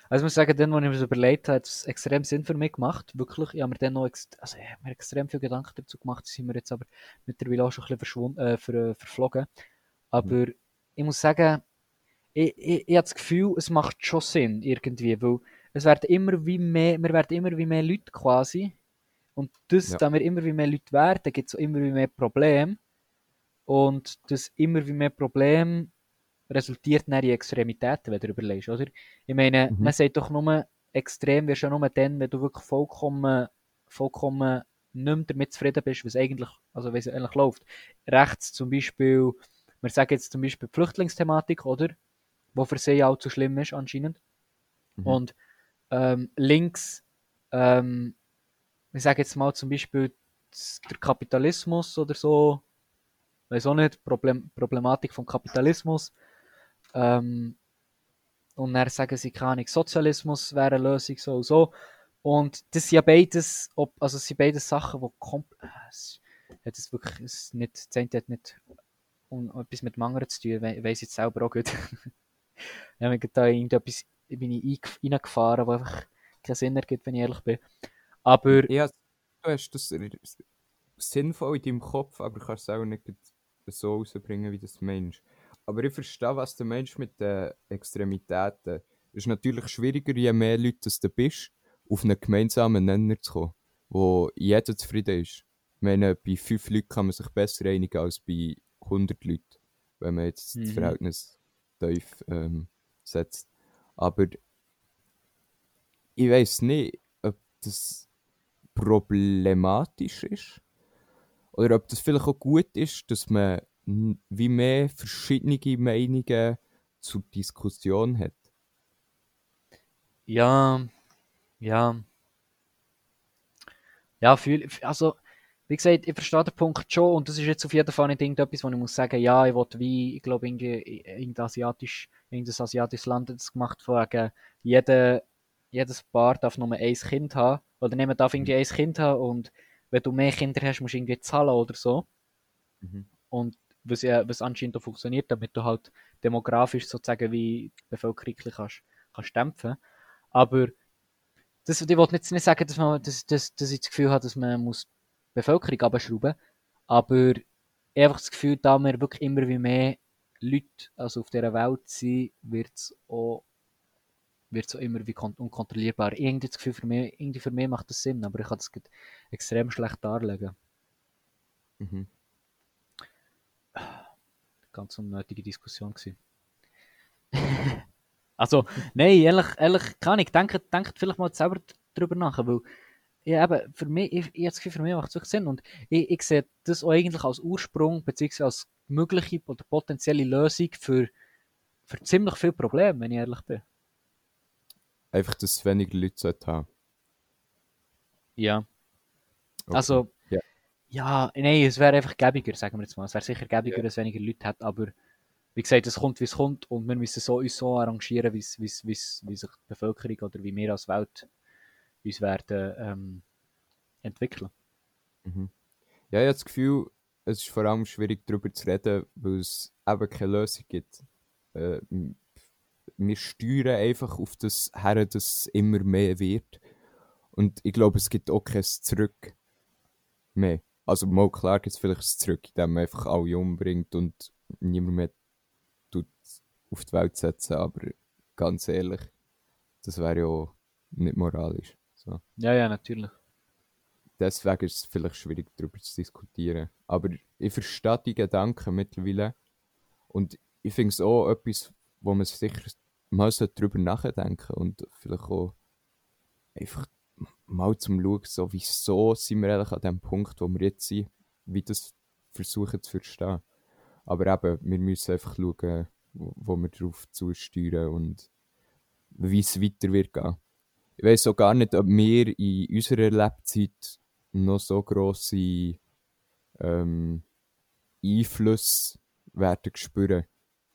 Also ich muss sagen, dann, als ich mir das überlegt habe, hat es extrem Sinn für mich gemacht. Wirklich. Ich habe mir dann noch ext also, ich habe mir extrem viel Gedanken dazu gemacht. sind wir jetzt aber mittlerweile auch schon ein bisschen äh, ver verflogen. Aber mhm. ich muss sagen, ich, ich, ich habe das Gefühl, es macht schon Sinn irgendwie, weil es werden immer wie mehr, wir werden immer wie mehr Leute quasi. Und das, ja. da wir immer wie mehr Leute werden, gibt es immer wie mehr Probleme. Und das immer wie mehr Problem resultiert in Extremitäten, wenn du überlegst, oder? Ich meine, mhm. man sagt doch nur, extrem wirst du nur dann, wenn du wirklich vollkommen, vollkommen nicht mehr damit zufrieden bist, was eigentlich, also wie es eigentlich läuft. Rechts zum Beispiel, wir sagen jetzt zum Beispiel die Flüchtlingsthematik, oder? Wo für sie auch zu schlimm ist anscheinend. Mhm. Und ähm, links, ähm, ich sage jetzt mal zum Beispiel der Kapitalismus oder so, weiß auch nicht, Problem, Problematik vom Kapitalismus. Ähm, und dann sagen sie, keine Ahnung, Sozialismus wäre eine Lösung, so und so. Und das sind ja beides, also sind beides Sachen, die komplett, äh, das wirklich, es nicht, das eine hat nicht um, etwas mit dem anderen zu tun, we weiss jetzt selber auch gut. Wenn man da irgendetwas bin ich reingefahren, was einfach keinen Sinn ergibt, wenn ich ehrlich bin. Aber... Ja, du hast das sinnvoll in deinem Kopf, aber du kannst es auch nicht so rausbringen, wie das Mensch. Aber ich verstehe, was der Mensch mit den Extremitäten. Es ist natürlich schwieriger, je mehr Leute du bist, auf einen gemeinsamen Nenner zu kommen, wo jeder zufrieden ist. Ich meine, bei fünf Leuten kann man sich besser einigen als bei 100 Leuten, wenn man jetzt mhm. das Verhältnis tief ähm, setzt. Aber ich weiß nicht, ob das problematisch ist. Oder ob das vielleicht auch gut ist, dass man wie mehr verschiedene Meinungen zur Diskussion hat. Ja, ja. Ja, fühl, also, wie gesagt, ich verstehe den Punkt schon und das ist jetzt auf jeden Fall nicht irgendetwas, wo ich muss sagen, ja, ich wollte wie, ich glaube, irgendein asiatisch irgendein asiatisches Land hat das gemacht, von wegen, jeder, jedes Paar darf nur ein Kind haben. Oder niemand darf irgendwie ein Kind haben und wenn du mehr Kinder hast, musst du irgendwie zahlen oder so. Mhm. Und was, ja, was anscheinend auch funktioniert, damit du halt demografisch sozusagen wie die Bevölkerung kannst, kannst dämpfen. Aber das, ich wollte jetzt nicht sagen, dass, man, dass, dass, dass ich das Gefühl habe, dass man muss Bevölkerung abschrauben aber ich habe einfach das Gefühl, da wir wirklich immer wie mehr Leute also auf dieser Welt sind, wird es auch wird so immer wie unkontrollierbar. Irgendwie das Gefühl, für mich, irgendwie für mich macht das Sinn, aber ich kann das extrem schlecht darlegen. Mhm. Ganz unnötige Diskussion gewesen. also, nein, ehrlich, ehrlich kann ich, denke, denkt vielleicht mal selber darüber nach, weil ja, eben, für mich, ich, ich habe das Gefühl, für mich macht es wirklich Sinn und ich, ich sehe das auch eigentlich als Ursprung, beziehungsweise als mögliche oder potenzielle Lösung für, für ziemlich viele Probleme, wenn ich ehrlich bin. Einfach, dass es weniger Leute haben. Ja. Okay. Also, yeah. ja, nein, es wäre einfach gäbiger, sagen wir jetzt mal. Es wäre sicher gäbiger, yeah. dass es weniger Leute hat, aber wie gesagt, es kommt, wie es kommt und wir müssen so, uns so arrangieren, wie, wie, wie, wie sich die Bevölkerung oder wie wir als Welt uns werden ähm, entwickeln. Mhm. Ja, ich habe das Gefühl, es ist vor allem schwierig darüber zu reden, weil es eben keine Lösung gibt. Äh, wir steuern einfach auf das her, dass es immer mehr wird. Und ich glaube, es gibt auch kein Zurück mehr. Also mal klar gibt es vielleicht ein Zurück, indem man einfach alle umbringt und niemand mehr tut auf die Welt setzen, aber ganz ehrlich, das wäre ja nicht moralisch. So. Ja, ja, natürlich. Deswegen ist es vielleicht schwierig, darüber zu diskutieren. Aber ich verstehe die Gedanken mittlerweile. Und ich finde es auch etwas, wo man sicher mal darüber nachdenken und vielleicht auch einfach mal zum Schauen, so, wieso sind wir eigentlich an dem Punkt, wo wir jetzt sind, wie das versuchen zu verstehen. Aber eben, wir müssen einfach schauen, wo, wo wir darauf zusteuern und wie es weiter wird gehen ich weiß auch gar nicht, ob wir in unserer Lebzeit noch so grosse ähm, Einflüsse werden spüren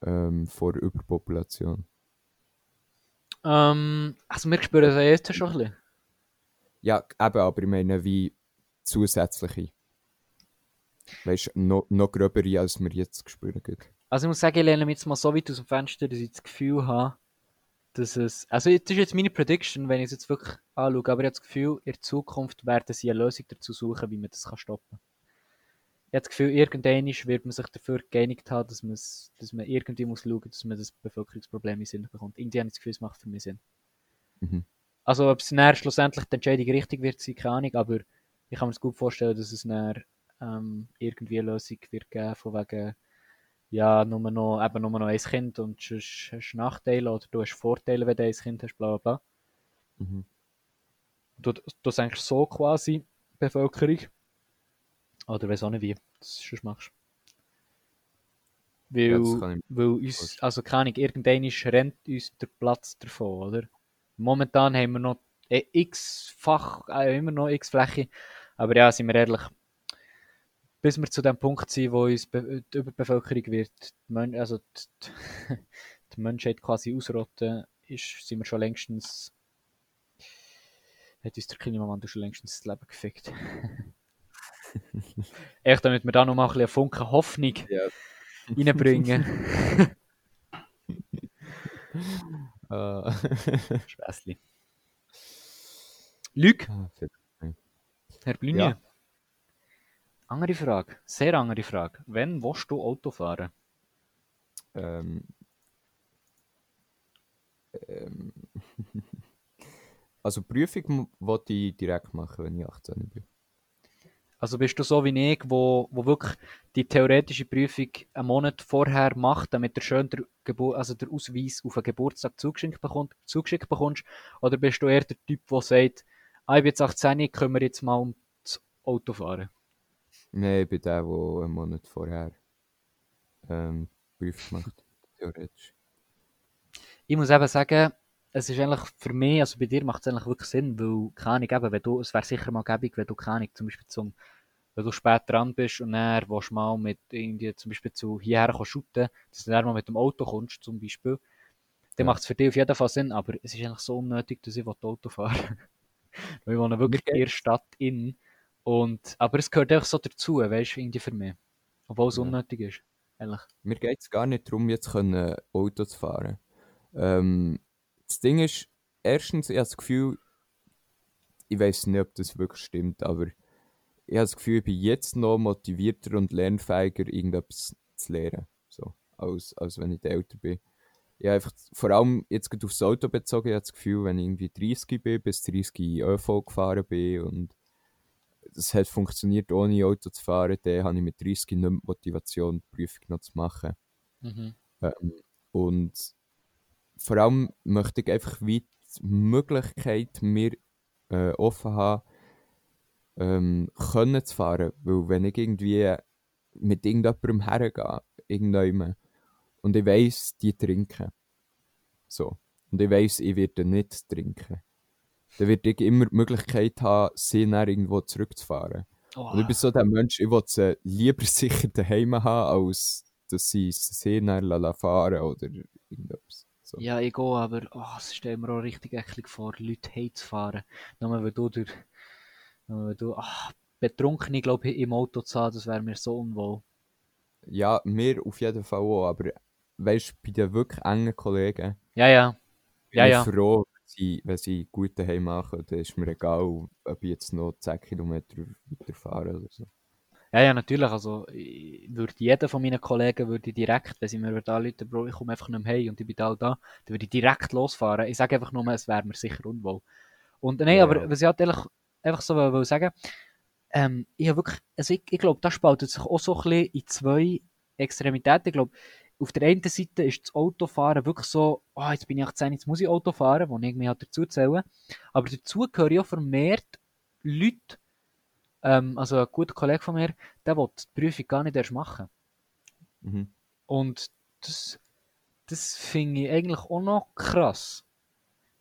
ähm, vor Überpopulation. Ähm, also wir spüren es jetzt schon ein bisschen. Ja, eben, aber ich meine wie zusätzliche. Weißt du, noch, noch gröbere, als wir jetzt spüren. Also ich muss sagen, ich lehne mich jetzt mal so weit aus dem Fenster, dass ich das Gefühl habe, dass es, also das ist jetzt meine Prediction, wenn ich es jetzt wirklich anschaue, aber ich habe das Gefühl, in Zukunft werden sie eine Lösung dazu suchen, wie man das stoppen kann. Ich habe das Gefühl, irgendwann wird man sich dafür geeinigt haben, dass, dass man irgendwie muss schauen, dass man das Bevölkerungsproblem in Sinn bekommt. Irgendwie habe ich das Gefühl, es macht für mich Sinn. Mhm. Also ob es näher schlussendlich die Entscheidung richtig wird, sein keine Ahnung, aber ich kann mir das gut vorstellen, dass es näher ähm, irgendwie eine Lösung wird geben, von wegen ja, nur noch, eben nur noch ein Kind und sonst hast du Nachteile oder du hast Vorteile, wenn du ein Kind hast, bla bla bla. Mhm. Du, du senkst so quasi Bevölkerung. Oder weiß auch nicht, wie du das sonst machst. Weil, ja, weil uns, also keine Ahnung, irgendwann rennt uns der Platz davon, oder? Momentan haben wir noch äh, x-fach, äh, immer noch x Fläche. Aber ja, sind wir ehrlich, bis wir zu dem Punkt sind, wo uns die Überbevölkerung wird, die also die, die Menschheit quasi ausrotten, ist, sind wir schon längstens, hat uns der Klimawandel schon längstens das Leben gefickt. Echt, damit wir da noch mal ein bisschen Funken Hoffnung ja. reinbringen. uh. Späßli. Lüg. Ah, Herr Blünje. Ja. Andere Frage, sehr andere Frage. Wann willst du Auto fahren? Ähm, ähm, also Prüfung wollte ich direkt machen, wenn ich 18 bin. Also bist du so wie ich, wo, wo wirklich die theoretische Prüfung einen Monat vorher macht, damit du schön der, Gebur also der Ausweis auf einen Geburtstag zugeschickt, bekommst, zugeschickt bekommst? Oder bist du eher der Typ, der sagt, ah, ich bin jetzt 18, können wir jetzt mal um das Auto fahren? Nein, ich bin der, der einen Monat vorher ähm, Prüfung macht, theoretisch. Ich muss eben sagen, es ist eigentlich für mich, also bei dir macht es eigentlich wirklich Sinn, weil, keine Ahnung, wenn du, es wäre sicher mal gäbig, wenn du, keine Ahnung, zum Beispiel zum, wenn du spät dran bist und dann willst du mal mit irgendwie zum Beispiel zu hierher shooten, dass du dann mal mit dem Auto kommst, zum Beispiel, dann ja. macht es für dich auf jeden Fall Sinn, aber es ist eigentlich so unnötig, dass ich Auto fahre. weil ich wohne wirklich in der Stadt in und, aber es gehört einfach so dazu, weißt du, irgendwie für mich. Obwohl es ja. unnötig ist, ehrlich. Mir geht es gar nicht darum, jetzt können Auto zu fahren. Ähm, das Ding ist, erstens, ich habe das Gefühl, ich weiß nicht, ob das wirklich stimmt, aber ich habe das Gefühl, ich bin jetzt noch motivierter und lernfähiger, irgendetwas zu lernen. So, als, als wenn ich älter bin. ja, einfach, vor allem jetzt aufs Auto bezogen, ich habe das Gefühl, wenn ich irgendwie 30 bin, bis 30 ÖV gefahren bin und es hat funktioniert, ohne Auto zu fahren, dann habe ich mit 30 nicht mehr Motivation, die Prüfung noch zu machen. Mhm. Ähm, und vor allem möchte ich einfach wie die Möglichkeit mir äh, offen haben, ähm, können zu fahren. Weil wenn ich irgendwie mit irgendjemandem hergehe, irgendjemandem, und ich weiss, die trinken. So. Und ich weiss, ich werde nicht trinken. Dann werde ich immer die Möglichkeit haben, sie nach irgendwo zurückzufahren. Oh. Und ich bin so der Mensch, ich will sie lieber sicher daheim haben, als dass sie sie nachher fahren oder irgendetwas. So. Ja, ich gehe, aber oh, es stellt mir auch richtig eklig vor, Leute heimzufahren. Nur weil du, durch, nur weil du ach, betrunken, glaube ich, im Auto zu haben, das wäre mir so unwohl. Ja, mir auf jeden Fall auch, aber weißt du, bei den wirklich engen Kollegen Ja, ja. bin Ja, ich ja. froh, wenn sie, wenn sie gut daheim machen. Dann ist mir egal, ob ich jetzt noch 10 Kilometer weiterfahre oder so. Ja, ja, natürlich. Also, ich würde jeder von meinen Kollegen würde direkt, wenn sie mir Leute, Bro, ich komme einfach nicht mehr heim und ich bin da, da, dann würde ich direkt losfahren. Ich sage einfach nur, es wäre mir sicher unwohl. Und nein, Ja. aber was ich halt ehrlich, einfach so will, will sagen, ähm, ich habe wirklich, also ich, ich glaube, das spaltet sich auch so ein bisschen in zwei Extremitäten. Ich glaube, auf der einen Seite ist das Autofahren wirklich so, oh, jetzt bin ich 18, jetzt muss ich Auto fahren, wo ich mich halt dazu zählen. Aber dazu gehören ja vermehrt Leute, ähm, also ein guter Kollege von mir, der will die Prüfung gar nicht erst machen. Mhm. Und das, das finde ich eigentlich auch noch krass.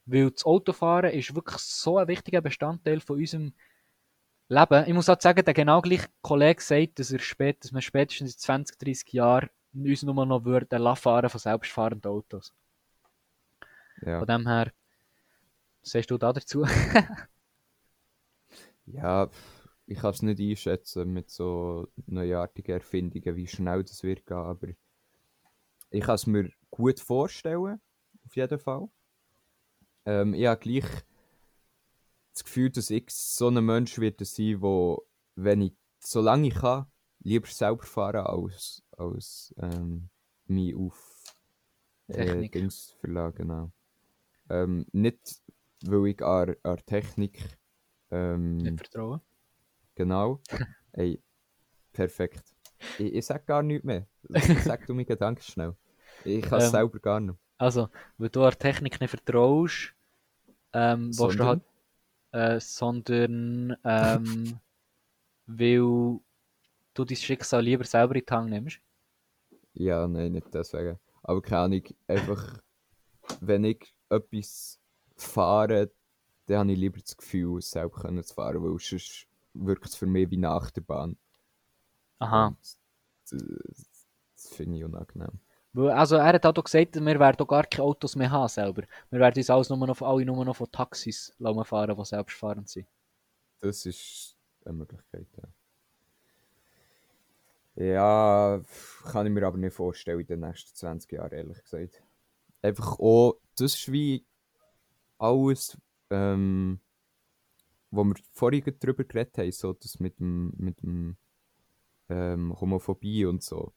Weil das Autofahren ist wirklich so ein wichtiger Bestandteil von unserem Leben. Ich muss auch sagen, der genau gleiche Kollege sagt, dass, er spät, dass man spätestens in 20, 30 Jahren uns nur noch würde lassen fahren von selbstfahrenden Autos. Ja. Von dem her, was sagst du da dazu? Ja, ich kann es nicht einschätzen mit so neuartigen Erfindungen, wie schnell das wird gehen, aber ich kann es mir gut vorstellen, auf jeden Fall. Ähm, ich habe gleich das Gefühl, dass ich so ein Mensch werde sein, wo, wenn ich, solange ich kann, lieber selber fahren als, als ähm, mich auf äh. Dings verlagen. Genau. Ähm, nicht, weil ich an, an Technik ähm, Nicht vertrauen. Genau. Ey, perfekt. Ich, ich sag gar nichts mehr. Sag du mir Gedanken schnell. Ich kann es Ähm, selber gar nicht. Also, weil du der Technik nicht vertraust, ähm, willst du Sondern? halt, äh, sondern ähm, weil du dein Schicksal lieber selber in die Hand nimmst. Ja, nein, nicht deswegen. Aber keine Ahnung, einfach, wenn ich etwas fahre, dann habe ich lieber das Gefühl, selber können zu fahren, weil sonst wirkt es für mich wie eine Achterbahn. Aha. Und das, das finde ich unangenehm. Also er hat auch gesagt, wir werden auch gar keine Autos mehr haben selber. Wir werden uns alles nur noch, alle nur noch von Taxis fahren, die selbstfahrend sind. Das ist eine Möglichkeit, ja. Ja, kann ich mir aber nicht vorstellen in den nächsten 20 Jahren, ehrlich gesagt. Einfach auch, das ist wie alles, ähm, wo wir vorhin drüber geredet haben, so das mit dem, mit dem ähm, Homophobie und so.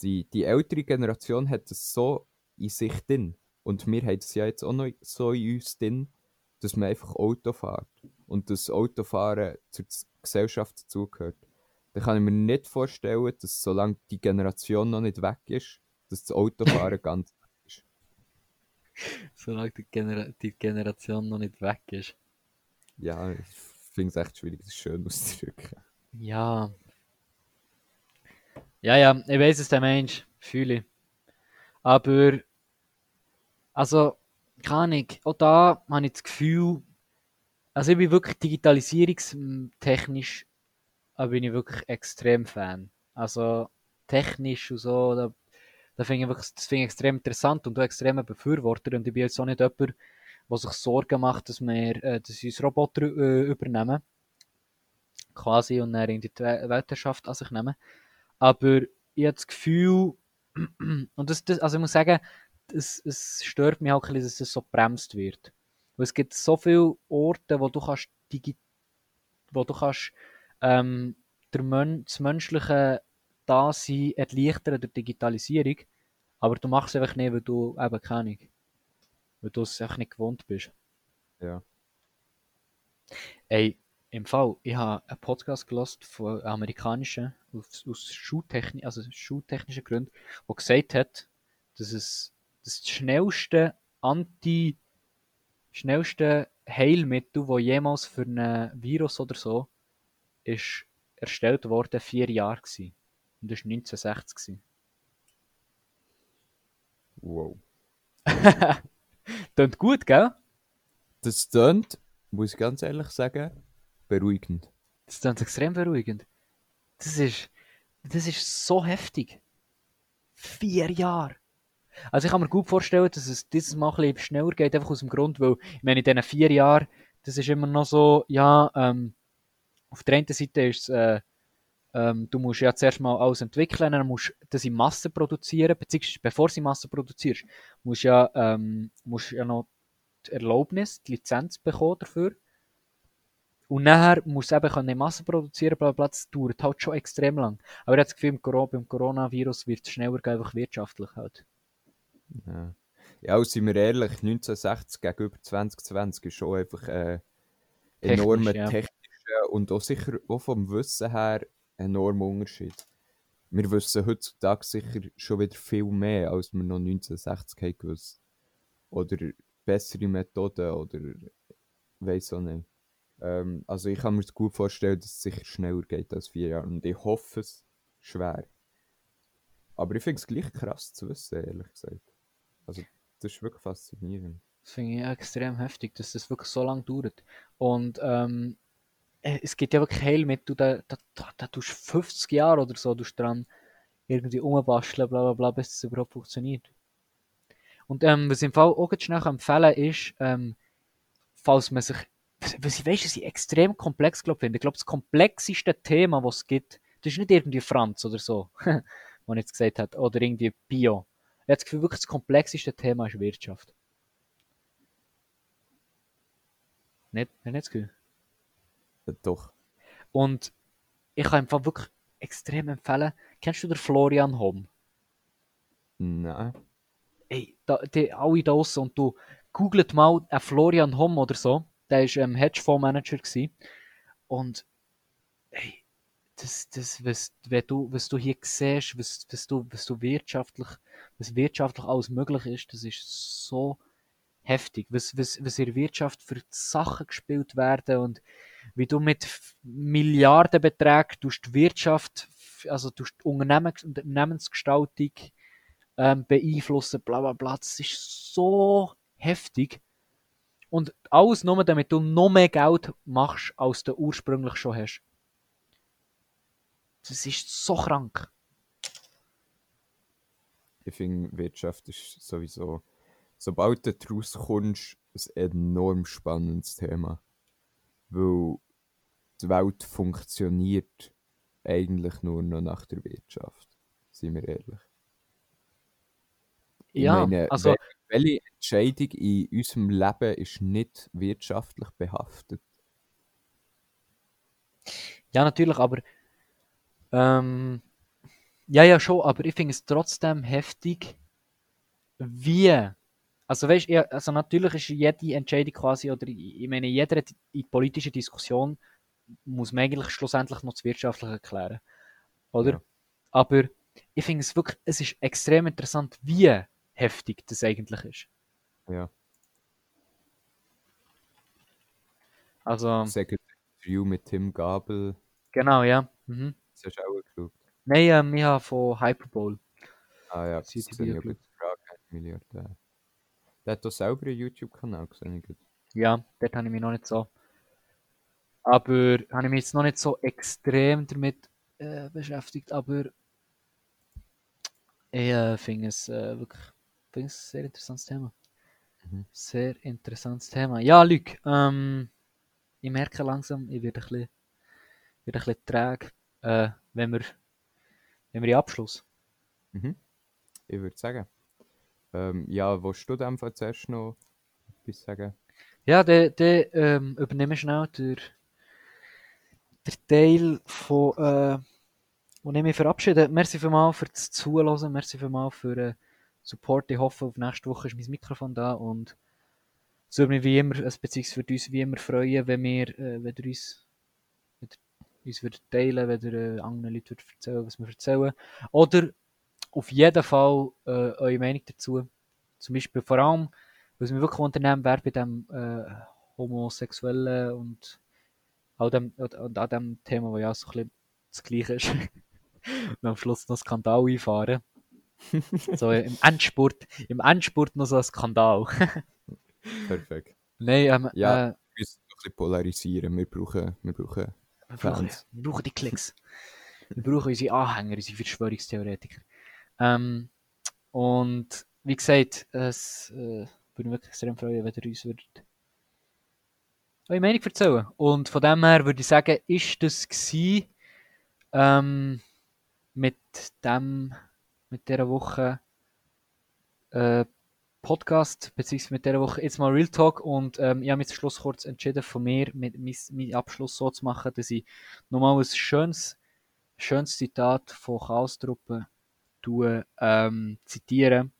Die, die ältere Generation hat das so in sich drin. Und wir haben es ja jetzt auch noch so in uns drin, dass man einfach Auto fährt. Und das Autofahren zur Gesellschaft dazugehört. Dann kann ich mir nicht vorstellen, dass solange die Generation noch nicht weg ist, dass das Autofahren ganz weg ist. Solange die, Genera die Generation noch nicht weg ist. Ja, ich finde es echt schwierig, das schön auszudrücken. Ja. Ja, ja, ich weiß es, der Mensch, fühle ich. Aber, also, keine Ahnung, auch da habe ich das Gefühl, also ich bin wirklich digitalisierungstechnisch, da bin ich wirklich extrem Fan. Also, technisch und so, da, da finde ich wirklich, das finde ich extrem interessant und auch extrem Befürworter und ich bin jetzt auch nicht jemand, der sich Sorgen macht, dass wir, äh, dass uns Roboter äh, übernehmen quasi und dann in die We- Weltherrschaft an sich nehmen. Aber ich habe das Gefühl, und das, das, also ich muss sagen, es, es stört mich auch ein bisschen, dass es so bremst wird. Weil es gibt so viele Orte, wo du kannst, digi wo du kannst ähm, der Mön das menschliche Dasein erleichtern durch Digitalisierung. Aber du machst es einfach nicht, weil du eben keine weil du es einfach nicht gewohnt bist. Ja. Ey, im Fall, ich habe einen Podcast gelost von amerikanischen, aus, aus Schuhtechni also schuhtechnischen Gründen, der gesagt hat, dass es das schnellste Anti- schnellste Heilmittel, das jemals für ein Virus oder so ist erstellt worden, vier Jahre gewesen. Und das war 1960. gewesen. Wow. Tönt gut, gell? Das tönt, muss ich ganz ehrlich sagen, beruhigend. Das tönt extrem beruhigend. Das ist, das ist so heftig. Vier Jahre. Also ich kann mir gut vorstellen, dass es dieses Mal ein bisschen schneller geht, einfach aus dem Grund, weil, ich meine, in diesen vier Jahren, das ist immer noch so, ja, ähm, auf der einen Seite ist es, äh, ähm, du musst ja zuerst mal alles entwickeln, dann musst du das in Masse produzieren, beziehungsweise bevor du in Masse produzierst, musst du ja, ähm, musst ja noch die Erlaubnis, die Lizenz bekommen dafür. Und nachher musst du eben in Masse produzieren, bla bla, das dauert halt schon extrem lang. Aber ich habe das Gefühl, beim Coronavirus wird es schneller gehen, einfach wirtschaftlich halt. Ja. Ja, und sind wir ehrlich, 1960 gegenüber 2020 ist schon einfach ein Technisch, enormer ja. technischer und auch sicher auch vom Wissen her enormer Unterschied. Wir wissen heutzutage sicher schon wieder viel mehr, als wir noch 1960 haben gewusst. Oder bessere Methoden oder weiß auch nicht. Ähm, also ich kann mir gut vorstellen, dass es sicher schneller geht als vier Jahre und ich hoffe es schwer. Aber ich finde es gleich krass zu wissen, ehrlich gesagt. Also das ist wirklich faszinierend. Das finde ich extrem heftig, dass das wirklich so lange dauert. Und ähm, äh, es gibt ja wirklich Heilmittel, da, da, da, da tust du 50 Jahre oder so tust dran irgendwie umbasteln, bla bla bla, bis es überhaupt funktioniert. Und ähm, was ich im Fall auch schnell empfehlen ist, ähm, falls man sich, was ich weiß, was ich extrem komplex glaub, finde. Ich glaube, das komplexeste Thema, was es gibt, das ist nicht irgendwie Franz oder so, was jetzt gesagt hat, oder irgendwie Bio. Ich habe das Gefühl, wirklich das komplexeste Thema ist Wirtschaft. Nicht, nicht das Gefühl. Doch. Und ich kann einfach wirklich extrem empfehlen. Kennst du den Florian Homm? Nein. Ey, da, die, alle da draussen und du googelt mal einen Florian Homm oder so. Der war ähm, Hedgefondsmanager. gewesen. Und ey, das, das, was, wenn du, was du hier siehst, was, was, du, was du wirtschaftlich, was wirtschaftlich alles möglich ist, das ist so heftig. Was, was, was in der Wirtschaft für Sachen gespielt werden und wie du mit Milliardenbeträgen tust die Wirtschaft, also tust die Unternehmen, Unternehmensgestaltung ähm, beeinflussen, bla bla bla. Das ist so heftig. Und alles nur, damit du noch mehr Geld machst, als du ursprünglich schon hast. Das ist so krank. Ich finde, Wirtschaft ist sowieso, sobald du daraus kommst, ein enorm spannendes Thema. Weil die Welt funktioniert eigentlich nur noch nach der Wirtschaft. Seien wir ehrlich. Ich Ja, meine, also- wel- welche Entscheidung in unserem Leben ist nicht wirtschaftlich behaftet? Ja, natürlich, aber ähm, ja, ja, schon, aber ich finde es trotzdem heftig, wie. Also weißt also natürlich ist jede Entscheidung quasi, oder ich meine, jede politische Diskussion muss man eigentlich schlussendlich noch das Wirtschaftliche erklären. Oder? Ja. Aber ich finde es wirklich, es ist extrem interessant, wie heftig das eigentlich ist. Ja. Also, das Interview mit Tim Gabel, genau, ja. Mhm. das hast du auch geschaut. Nein, ähm, ich habe von Hyperbole. Ah ja, das die Frage hat Milliardär. Der hat doch selber einen YouTube-Kanal gesehen. Ja, dort habe ich mich noch nicht so. Aber habe ich mich jetzt noch nicht so extrem damit äh, beschäftigt. Aber ich äh, finde es äh, wirklich finde es ein sehr interessantes Thema. Mhm. Sehr interessantes Thema. Ja, Luc, ähm, ich merke langsam, ich werde ein bisschen, werde ein bisschen träge, äh, wenn wir, wenn wir in Abschluss. Mhm. Ich würde sagen. Ähm, ja, willst du dem zuerst noch etwas sagen? Ja, der, der ähm, übernehme schnell der, der Teil von, äh, wo ich mich verabschiede. Merci vielmals für das Zuhören, merci vielmals für, äh, Support. Ich hoffe, auf nächste Woche ist mein Mikrofon da und es würde mich wie immer, beziehungsweise für uns wie immer freuen, wenn wir, äh, wenn ihr uns, uns würdet teilen, wenn ihr äh, anderen Leuten erzählen, was wir erzählen. Oder auf jeden Fall äh, eure Meinung dazu. Zum Beispiel vor allem, was mich wirklich unternehmen wäre bei dem äh, Homosexuellen und auch dem, und an dem Thema, wo ja so ein bisschen das Gleiche ist. und am Schluss noch Skandal einfahren. so im Endspurt, im Endspurt noch so ein Skandal. Perfekt. Nein, ähm, Ja, äh, wir müssen ein bisschen polarisieren. Wir brauchen, wir brauchen wir, brauchen, wir brauchen die Klicks. wir brauchen unsere Anhänger, unsere Verschwörungstheoretiker. Ähm, und wie gesagt, es äh, würde mich wirklich extrem freuen, wenn ihr uns würdet eure Meinung erzählen. Und von dem her würde ich sagen, ist das gsi ähm, mit dem, mit dieser Woche äh, Podcast, beziehungsweise mit dieser Woche jetzt mal Real Talk und ähm, ich habe mich zum Schluss kurz entschieden von mir, mit meinen Abschluss so zu machen, dass ich nochmal ein schönes, schönes Zitat von Chaos-Truppe ähm, zitieren.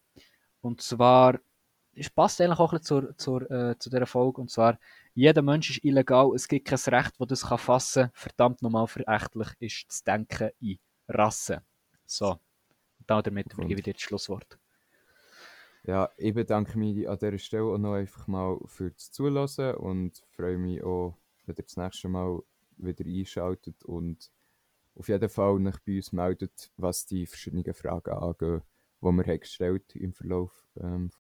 Und zwar, es passt eigentlich auch ein bisschen zur, zur, äh, zu dieser Folge, und zwar, jeder Mensch ist illegal, es gibt kein Recht, das das kann fassen kann. Verdammt nochmal verächtlich ist das Denken in Rassen. So, und damit übergebe ich dir das Schlusswort. Ja, ich bedanke mich an dieser Stelle auch noch einfach mal fürs Zuhören und freue mich auch, wenn ihr das nächste Mal wieder einschaltet und auf jeden Fall euch bei uns meldet, was die verschiedenen Fragen angeht, die wir haben gestellt im Verlauf ähm,